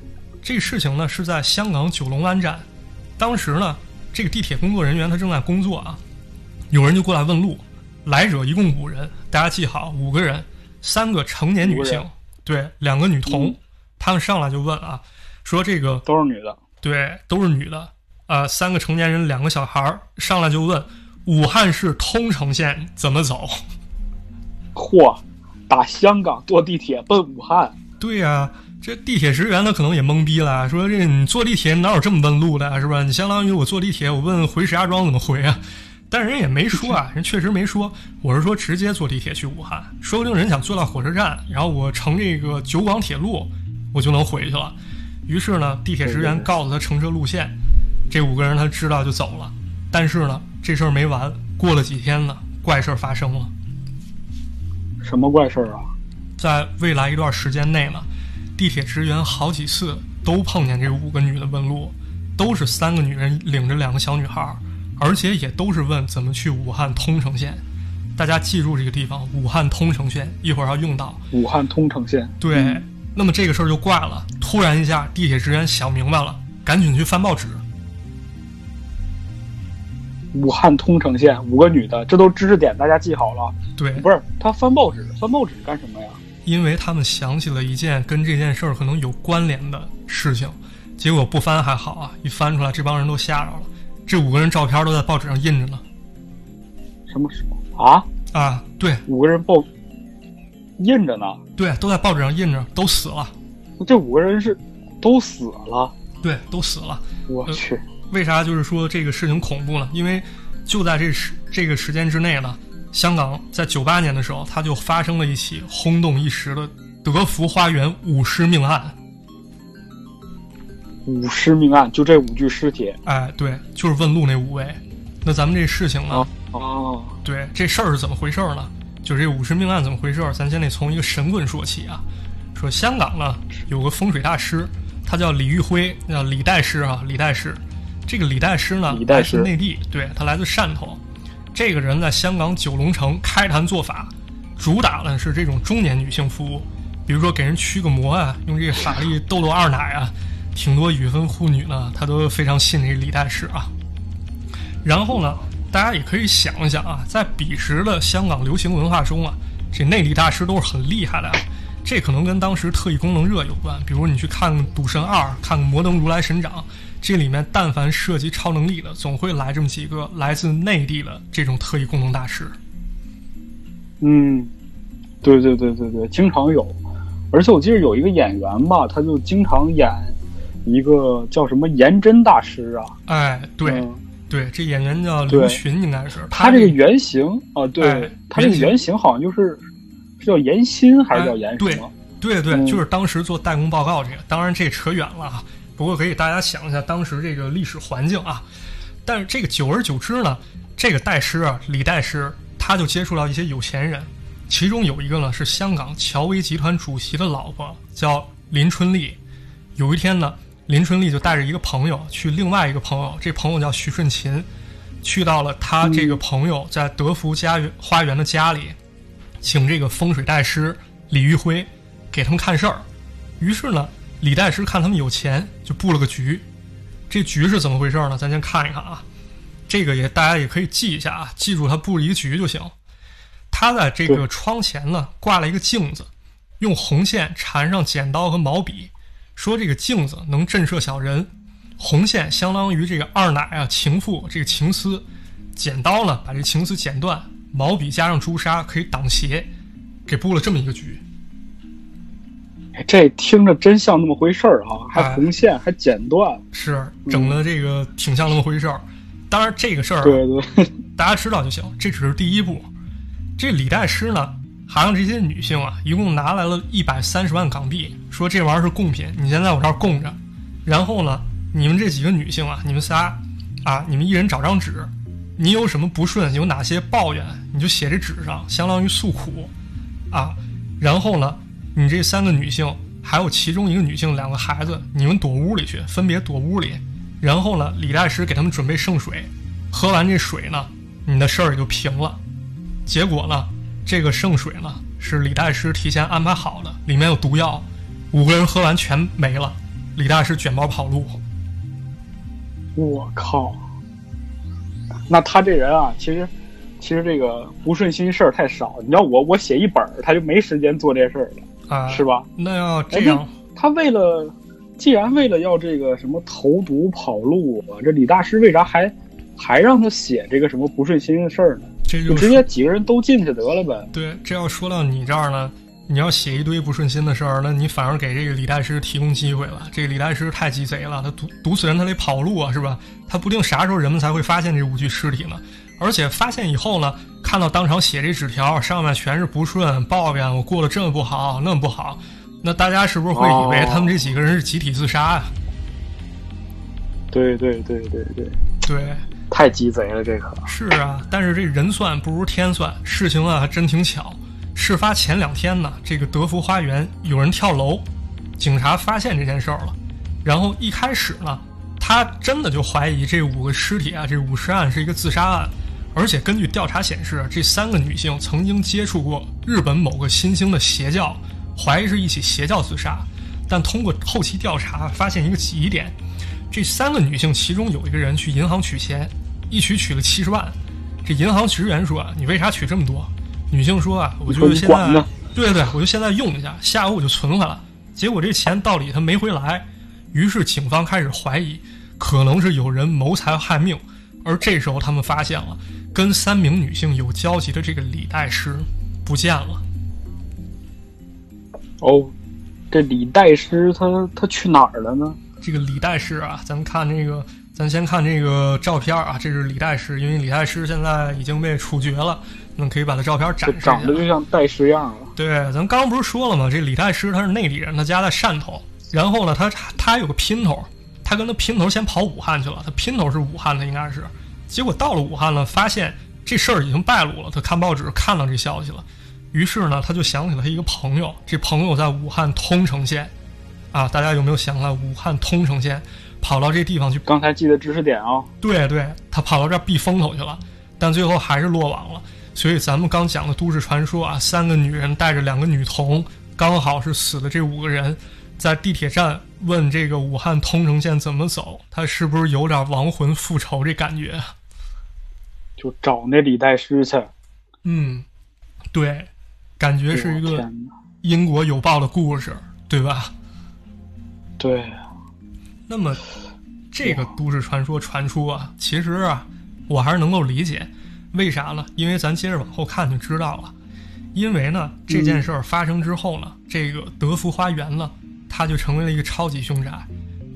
这个事情呢是在香港九龙湾站，当时呢这个地铁工作人员他正在工作啊，有人就过来问路，来者一共五人，大家记好，五个人，三个成年女性对，两个女童，嗯。他们上来就问啊，说这个都是女的，对都是女的，啊、三个成年人，两个小孩儿，上来就问武汉市通城县怎么走。嚯，打香港坐地铁奔武汉，对呀、这地铁职员他可能也懵逼了，说这你坐地铁哪有这么问路的啊，是吧？你相当于我坐地铁，我问回石家庄怎么回啊？但是人也没说啊，人确实没说。我是说直接坐地铁去武汉，说不定人想坐到火车站，然后我乘这个九广铁路，我就能回去了。于是呢，地铁职员告诉他乘车路线，这五个人他知道就走了。但是呢，这事儿没完，过了几天呢，怪事儿发生了。什么怪事儿啊？在未来一段时间内呢，地铁职员好几次都碰见这五个女的问路，都是三个女人领着两个小女孩儿，而且也都是问怎么去武汉通城县。大家记住这个地方，武汉通城县，一会儿要用到。武汉通城县。对，那么这个事儿就怪了。突然一下，地铁职员想明白了，赶紧去翻报纸。武汉通城县，五个女的，这都知识点，大家记好了。对，不是他翻报纸，翻报纸干什么呀？因为他们想起了一件跟这件事儿可能有关联的事情，结果不翻还好啊，一翻出来，这帮人都吓着了。这五个人照片都在报纸上印着呢。什么时候啊？啊，对五个人报印着呢，对，都在报纸上印着，都死了。这五个人是都死了。对，都死了。我去，为啥就是说这个事情恐怖呢？因为就在这时这个时间之内呢，香港在九八年的时候，它就发生了一起轰动一时的德福花园五尸命案。五尸命案，就这五具尸体哎，对，就是问路那五位。那咱们这事情呢？啊哦，对，这事儿是怎么回事儿呢？就这五十命案怎么回事儿？咱先得从一个神棍说起啊。说香港呢有个风水大师，他叫李玉辉，叫李代师啊，李代师。这个李代师呢李代师内地，对他来自汕头。这个人在香港九龙城开坛做法，主打的是这种中年女性服务，比如说给人驱个魔啊，用这个法力逗逗二奶啊，挺多已婚妇女呢，她都非常信这李代师啊。然后呢，大家也可以想一想啊，在彼时的香港流行文化中啊，这内地大师都是很厉害的。这可能跟当时特异功能热有关，比如你去看《赌神二》，看《摩登如来神掌》，这里面但凡涉及超能力的，总会来这么几个来自内地的这种特异功能大师。嗯，对对对对对，经常有，而且我记得有一个演员吧，他就经常演一个叫什么颜真大师啊，哎，对、嗯对，这演员叫刘对群，应该是他这个原型啊，对、哎他这个原型好像就是是叫颜心还是叫颜什对么？对对，嗯就是当时做代工报告这个，当然这扯远了啊。不过可以大家想一下当时这个历史环境啊。但是这个久而久之呢，这个代师啊，李代师，他就接触到一些有钱人，其中有一个呢是香港乔威集团主席的老婆，叫林春丽。有一天呢，林春丽就带着一个朋友去另外一个朋友，这朋友叫徐顺琴，去到了他这个朋友在德福家园花园的家里，请这个风水大师李玉辉给他们看事儿。于是呢，李代师看他们有钱，就布了个局。这局是怎么回事呢？咱先看一看啊。这个也大家也可以记一下啊，记住他布了一个局就行。他在这个窗前呢挂了一个镜子，用红线缠上剪刀和毛笔，说这个镜子能震慑小人，红线相当于这个二奶啊情妇这个情丝，剪刀呢把这情丝剪断，毛笔加上朱砂可以挡邪，给布了这么一个局。哎，这听着真像那么回事儿哈，还哎红线，还剪断。是整的这个挺像那么回事儿。当然，这个事儿啊对对，大家知道就行，这只是第一步。这李代师呢，还让这些女性啊，一共拿来了一百三十万港币，说这玩意儿是贡品，你先在我这儿供着。然后呢，你们这几个女性啊，你们仨啊，你们一人找张纸，你有什么不顺，有哪些抱怨，你就写这纸上，相当于诉苦啊。然后呢，你这三个女性，还有其中一个女性两个孩子，你们躲屋里去，分别躲屋里。然后呢，李大师给他们准备圣水，喝完这水呢，你的事儿也就平了。结果呢，这个圣水呢是李大师提前安排好的，里面有毒药，五个人喝完全没了。李大师卷包跑路，我靠！那他这人啊，其实其实这个不顺心事儿太少。你要我我写一本儿，他就没时间做这事儿了，啊、是吧？那要这样，他为了，既然为了要这个什么投毒跑路啊，这李大师为啥还还让他写这个什么不顺心的事儿呢？这就就直接几个人都进去得了呗。对。这要说到你这儿呢，你要写一堆不顺心的事儿，那你反而给这个李大师提供机会了。这个李大师太鸡贼了，他毒毒死人他得跑路啊，是吧？他不定啥时候人们才会发现这五具尸体呢。而且发现以后呢，看到当场写这纸条，上面全是不顺抱怨，我过得这么不好，那么不好，那大家是不是会以为哦他们这几个人是集体自杀呀、对对对对对，对，太鸡贼了这个。是啊，但是这人算不如天算，事情啊还真挺巧。事发前两天呢，这个德福花园有人跳楼，警察发现这件事儿了。然后一开始呢，他真的就怀疑这五个尸体啊，这五尸案是一个自杀案。而且根据调查显示，这三个女性曾经接触过日本某个新兴的邪教，怀疑是一起邪教自杀。但通过后期调查，发现一个疑点：这三个女性其中有一个人去银行取钱，一取取了七十万。这银行职员说：“，你为啥取这么多？”女性说：“啊，我就现在，对对，我就现在用一下，下午我就存回来。结果这钱到底他没回来，于是警方开始怀疑，可能是有人谋财害命。而这时候他们发现了，跟三名女性有交集的这个李代师不见了。哦，这李代师他他去哪儿了呢？这个李代师啊，咱们看这个，咱先看这个照片啊，这是李代师，因为李代师现在已经被处决了，那可以把他照片展这示。长得就像戴师样了。对，咱刚刚不是说了吗？这李太师他是内地人，他家在汕头。然后呢，他他还有个姘头，他跟他姘头先跑武汉去了。他姘头是武汉的，应该是。结果到了武汉呢，发现这事儿已经败露了。他看报纸看到这消息了，于是呢，他就想起了他一个朋友，这朋友在武汉通城县。啊，大家有没有想来武汉通城县跑到这地方去刚才记得知识点啊、对对，他跑到这儿避风头去了，但最后还是落网了。所以咱们刚讲的都市传说啊，三个女人带着两个女童，刚好是死的这五个人，在地铁站问这个武汉通城县怎么走，他是不是有点亡魂复仇这感觉？就找那李代师去。嗯，对，感觉是一个！因果有报的故事，对吧？对，那么，这个都市传说传出啊，其实啊，我还是能够理解，为啥呢？因为咱接着往后看就知道了。因为呢，这件事儿发生之后呢，这个德福花园呢，它就成为了一个超级凶宅。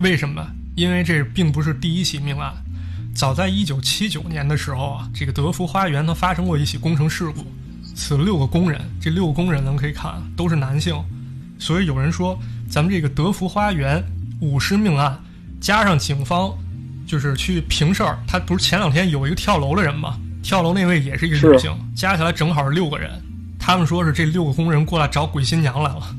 为什么？因为这并不是第一起命案。早在一九七九年的时候啊，这个德福花园它发生过一起工程事故，死了六个工人。这六个工人咱们可以看都是男性，所以有人说，咱们这个德福花园五尸命案，加上警方就是去平事儿，他不是前两天有一个跳楼的人吗？跳楼那位也是一个女性，加起来正好是六个人。他们说是这六个工人过来找鬼新娘来了。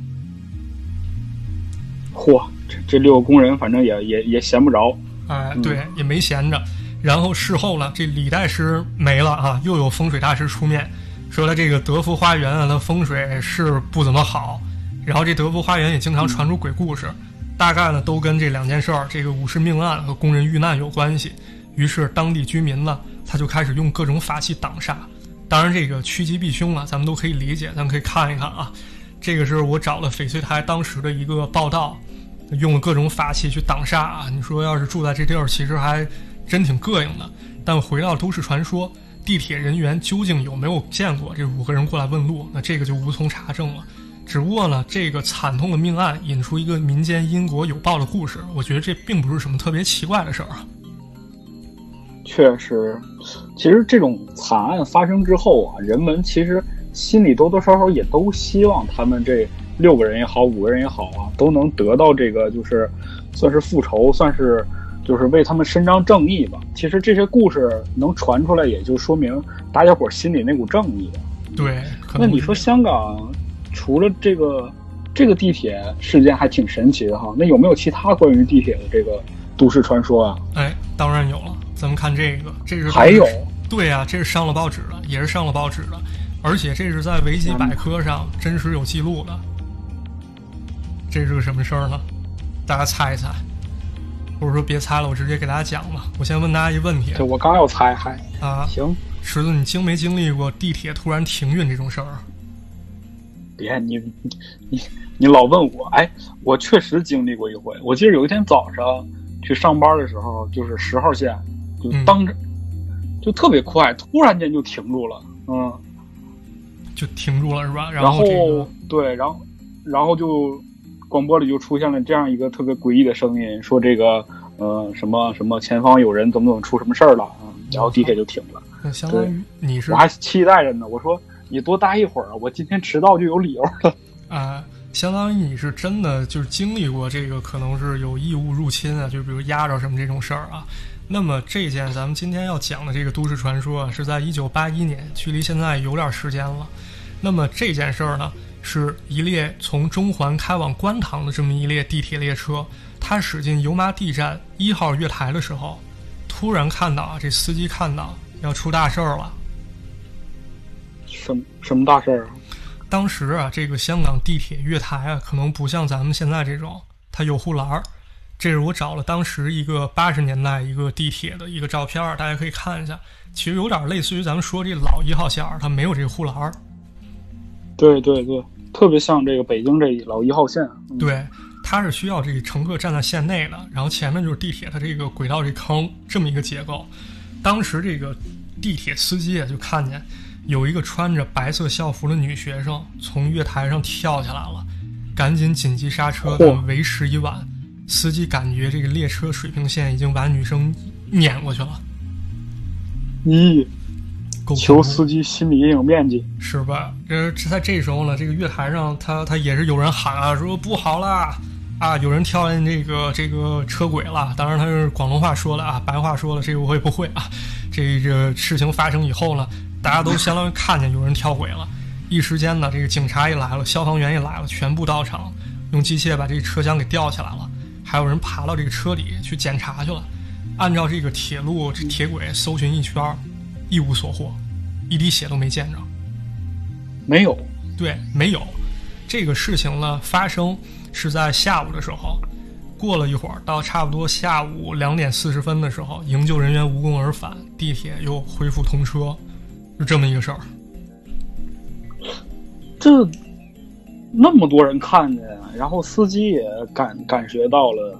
嚯，这这六个工人反正也也也闲不着。哎，对，也没闲着。然后事后呢，这李大师没了啊，又有风水大师出面说他这个德福花园啊，它风水是不怎么好。然后这德福花园也经常传出鬼故事，大概呢都跟这两件事儿，这个武士命案和工人遇难有关系。于是当地居民呢，他就开始用各种法器挡煞。当然，这个趋吉避凶啊，咱们都可以理解，咱们可以看一看啊。这个是我找了翡翠台当时的一个报道，用了各种法器去挡煞啊。你说要是住在这地儿，其实还真挺膈应的。但回到都市传说，地铁人员究竟有没有见过这五个人过来问路？那这个就无从查证了。只不过呢，这个惨痛的命案引出一个民间因果有报的故事，我觉得这并不是什么特别奇怪的事儿啊。确实，其实这种惨案发生之后啊，人们其实心里多多少少也都希望他们这六个人也好，五个人也好啊，都能得到这个，就是算是复仇，算是就是为他们伸张正义吧。其实这些故事能传出来，也就说明大家伙心里那股正义。对，那你说香港除了这个这个地铁事件还挺神奇的哈，那有没有其他关于地铁的这个都市传说啊？哎，当然有了。咱们看这个，这是还有对啊，这是上了报纸的，也是上了报纸的，而且这是在维基百科上真实有记录的。这是个什么事儿呢？大家猜一猜，或者说别猜了，我直接给大家讲吧。我先问大家一个问题，对我刚要猜，还啊，行，池子，你经没经历过地铁突然停运这种事儿？别你你你老问我，哎，我确实经历过一回。我记得有一天早上去上班的时候，就是十号线。就当着，就特别快，突然间就停住了，嗯，就停住了是吧？然后对，然后然后就广播里就出现了这样一个特别诡异的声音，说这个呃什么什么前方有人怎么怎么出什么事儿了啊，然后地铁就停了。那相当于你是我还期待着呢，我说你多待一会儿，我今天迟到就有理由了。啊，相当于你是真的就是经历过这个可能是有异物入侵啊，就比如压着什么这种事儿啊。那么这件咱们今天要讲的这个都市传说啊，是在一九八一年，距离现在有点时间了。那么这件事儿呢，是一列从中环开往观塘的这么一列地铁列车，它驶进油麻地站一号月台的时候，突然看到啊，这司机看到要出大事儿了。什什么大事儿啊？当时啊，这个香港地铁月台啊，可能不像咱们现在这种，它有护栏儿。这是我找了当时一个八十年代一个地铁的一个照片，大家可以看一下。其实有点类似于咱们说这老一号线儿，它没有这个护栏儿。对对对，特别像这个北京这老一号线。对，它是需要这个乘客站在线内的，然后前面就是地铁它这个轨道这坑这么一个结构。当时这个地铁司机啊就看见有一个穿着白色校服的女学生从月台上跳下来了，赶紧紧急刹车，但为时已晚。司机感觉这个列车水平线已经把女生碾过去了。咦，求司机心理阴影面积是吧？这在这时候呢，这个月台上他他也是有人喊啊，说不好啦啊，有人跳进这个这个车轨了。当然他是广东话说的啊，白话说的这个我也不会啊。这个事情发生以后呢，大家都相当于看见有人跳轨了，一时间呢，这个警察也来了，消防员也来了，全部到场，用机械把这个车厢给吊起来了。还有人爬到这个车里去检查去了，按照这个铁路铁轨搜寻一圈，一无所获，一滴血都没见着。没有，对，没有。这个事情呢，发生是在下午的时候，过了一会儿，到差不多下午两点四十分的时候，营救人员无功而返，地铁又恢复通车，就这么一个事儿。这。那么多人看见，然后司机也感感觉到了，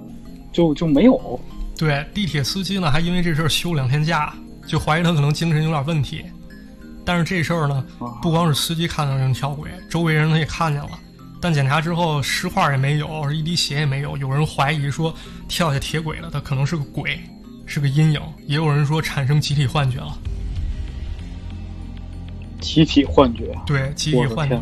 就就没有。对，地铁司机呢，还因为这事儿休两天假，就怀疑他可能精神有点问题。但是这事儿呢，不光是司机看到人跳轨，周围人他也看见了。但检查之后，尸块也没有，一滴血也没有。有人怀疑说跳下铁轨了，他可能是个鬼，是个阴影。也有人说产生集体幻觉了。集体幻觉？对，集体幻觉。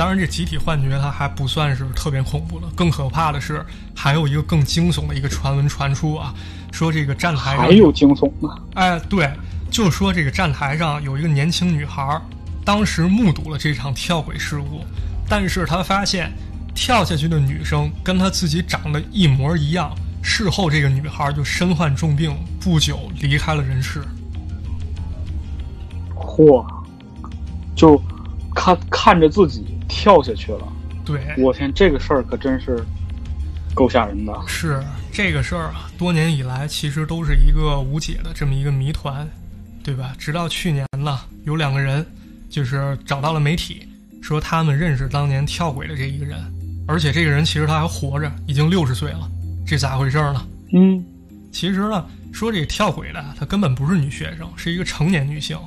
当然，这集体幻觉它还不算是特别恐怖的，更可怕的是，还有一个更惊悚的一个传闻传出啊，说这个站台上还有惊悚呢。哎，对，就说这个站台上有一个年轻女孩，当时目睹了这场跳轨事故，但是她发现跳下去的女生跟她自己长得一模一样，事后这个女孩就身患重病，不久离开了人世。嚯，就看看着自己。跳下去了，对我天，这个事儿可真是够吓人的。是这个事儿啊，多年以来其实都是一个无解的这么一个谜团，对吧？直到去年呢，有两个人就是找到了媒体，说他们认识当年跳轨的这一个人，而且这个人其实他还活着，已经六十岁了，这咋回事呢？嗯，其实呢，说这跳轨的她根本不是女学生，是一个成年女性。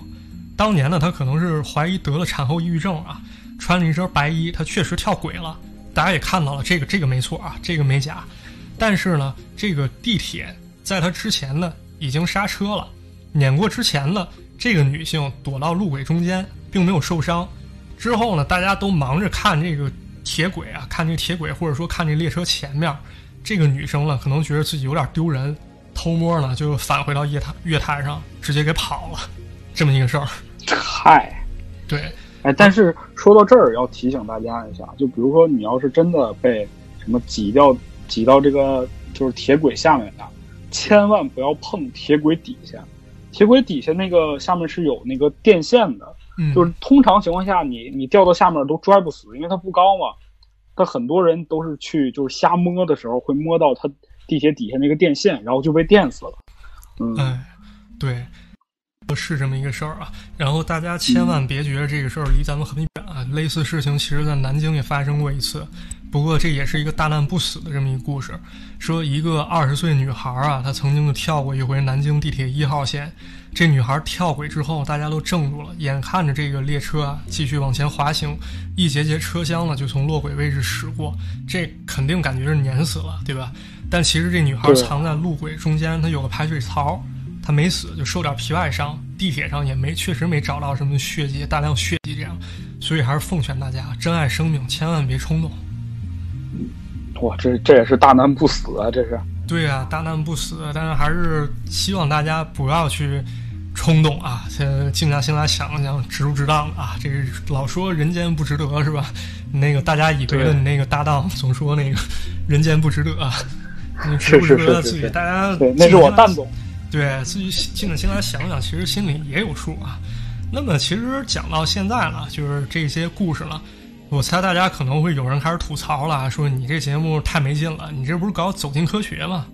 当年呢，她可能是怀疑得了产后抑郁症啊。穿了一身白衣，他确实跳轨了，大家也看到了，这个这个没错啊，这个没假。但是呢，这个地铁在他之前呢已经刹车了，碾过之前呢，这个女性躲到路轨中间，并没有受伤。之后呢，大家都忙着看这个铁轨啊，看这个铁轨，或者说看这列车前面，这个女生呢，可能觉得自己有点丢人，偷摸呢就返回到月台月台上，直接给跑了，这么一个事儿。嗨，对，哎，但是说到这儿，要提醒大家一下，就比如说你要是真的被什么挤掉。挤到这个就是铁轨下面的，千万不要碰铁轨底下。铁轨底下那个下面是有那个电线的，就是通常情况下你你掉到下面都拽不死，因为它不高嘛。但很多人都是去就是瞎摸的时候会摸到它地铁底下那个电线，然后就被电死了。嗯，哎，对，是这么一个事儿啊。然后大家千万别觉得这个事儿离咱们很远啊，类似事情其实在南京也发生过一次。不过这也是一个大难不死的这么一个故事，说一个二十岁女孩啊，她曾经就跳过一回南京地铁一号线。这女孩跳轨之后，大家都怔住了，眼看着这个列车啊继续往前滑行，一节节车厢呢就从落轨位置驶过，这肯定感觉是碾死了，对吧？但其实这女孩藏在路轨中间，她有个排水槽，她没死，就受点皮外伤。地铁上也没确实没找到什么血迹，大量血迹这样，所以还是奉劝大家，珍爱生命，千万别冲动。哇，这这也是大难不死啊！这是对啊，大难不死，但是还是希望大家不要去冲动啊，先静下心来想一想，值不值当啊？这是老说人间不值得是吧？那个大家以为的你那个搭档总说那个人间不值得，你值不值得自己？大家对那是我蛋总，对自己静下心来想想，其实心里也有数啊。那么其实讲到现在了，就是这些故事了。我猜大家可能会有人开始吐槽了，说你这节目太没劲了，你这不是搞走进科学吗？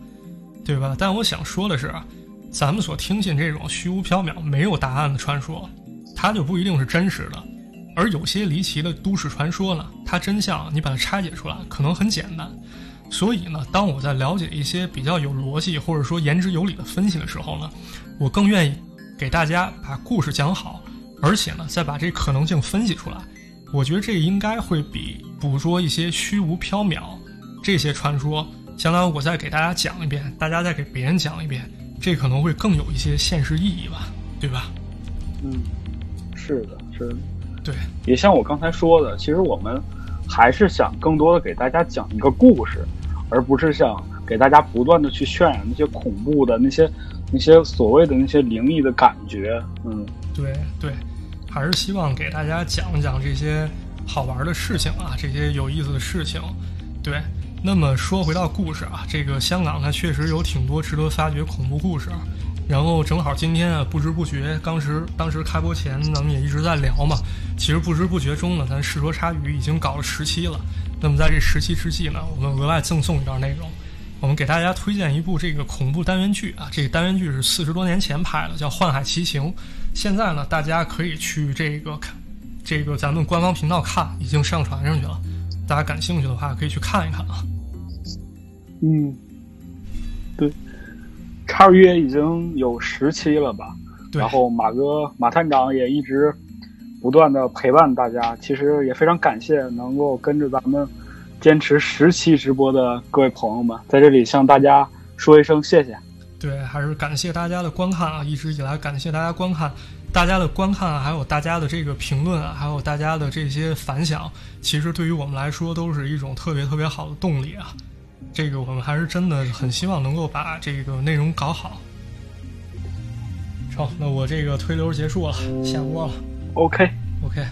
对吧？但我想说的是，咱们所听信这种虚无缥缈、没有答案的传说，它就不一定是真实的。而有些离奇的都市传说呢，它真相你把它拆解出来，可能很简单。所以呢，当我在了解一些比较有逻辑或者说言之有理的分析的时候呢，我更愿意给大家把故事讲好，而且呢，再把这可能性分析出来。我觉得这应该会比捕捉一些虚无缥缈这些传说，相当于我再给大家讲一遍，大家再给别人讲一遍，这可能会更有一些现实意义吧，对吧？嗯，是的，是的，对。也像我刚才说的，其实我们还是想更多的给大家讲一个故事，而不是想给大家不断的去渲染那些恐怖的那些那些所谓的那些灵异的感觉。嗯，对对。还是希望给大家讲讲这些好玩的事情啊，这些有意思的事情。对，那么说回到故事啊，这个香港它确实有挺多值得发掘恐怖故事。然后正好今天啊，不知不觉，当时当时开播前咱们也一直在聊嘛。其实不知不觉中呢，咱《世说茶语》已经搞了十期了。那么在这十期之际呢，我们额外赠送一段内容，我们给大家推荐一部这个恐怖单元剧啊。这个单元剧是四十多年前拍的，叫《幻海奇情》。现在呢，大家可以去这个看，这个咱们官方频道看，已经上传上去了。大家感兴趣的话，可以去看一看啊。嗯，对，叉约已经有十期了吧？然后马哥马探长也一直不断的陪伴大家，其实也非常感谢能够跟着咱们坚持十期直播的各位朋友们，在这里向大家说一声谢谢。对，还是感谢大家的观看啊！一直以来，感谢大家观看，大家的观看，还有大家的这个评论啊，还有大家的这些反响，其实对于我们来说都是一种特别特别好的动力啊！这个我们还是真的很希望能够把这个内容搞好。好，那我这个推流结束了，下播了。Okay. Okay.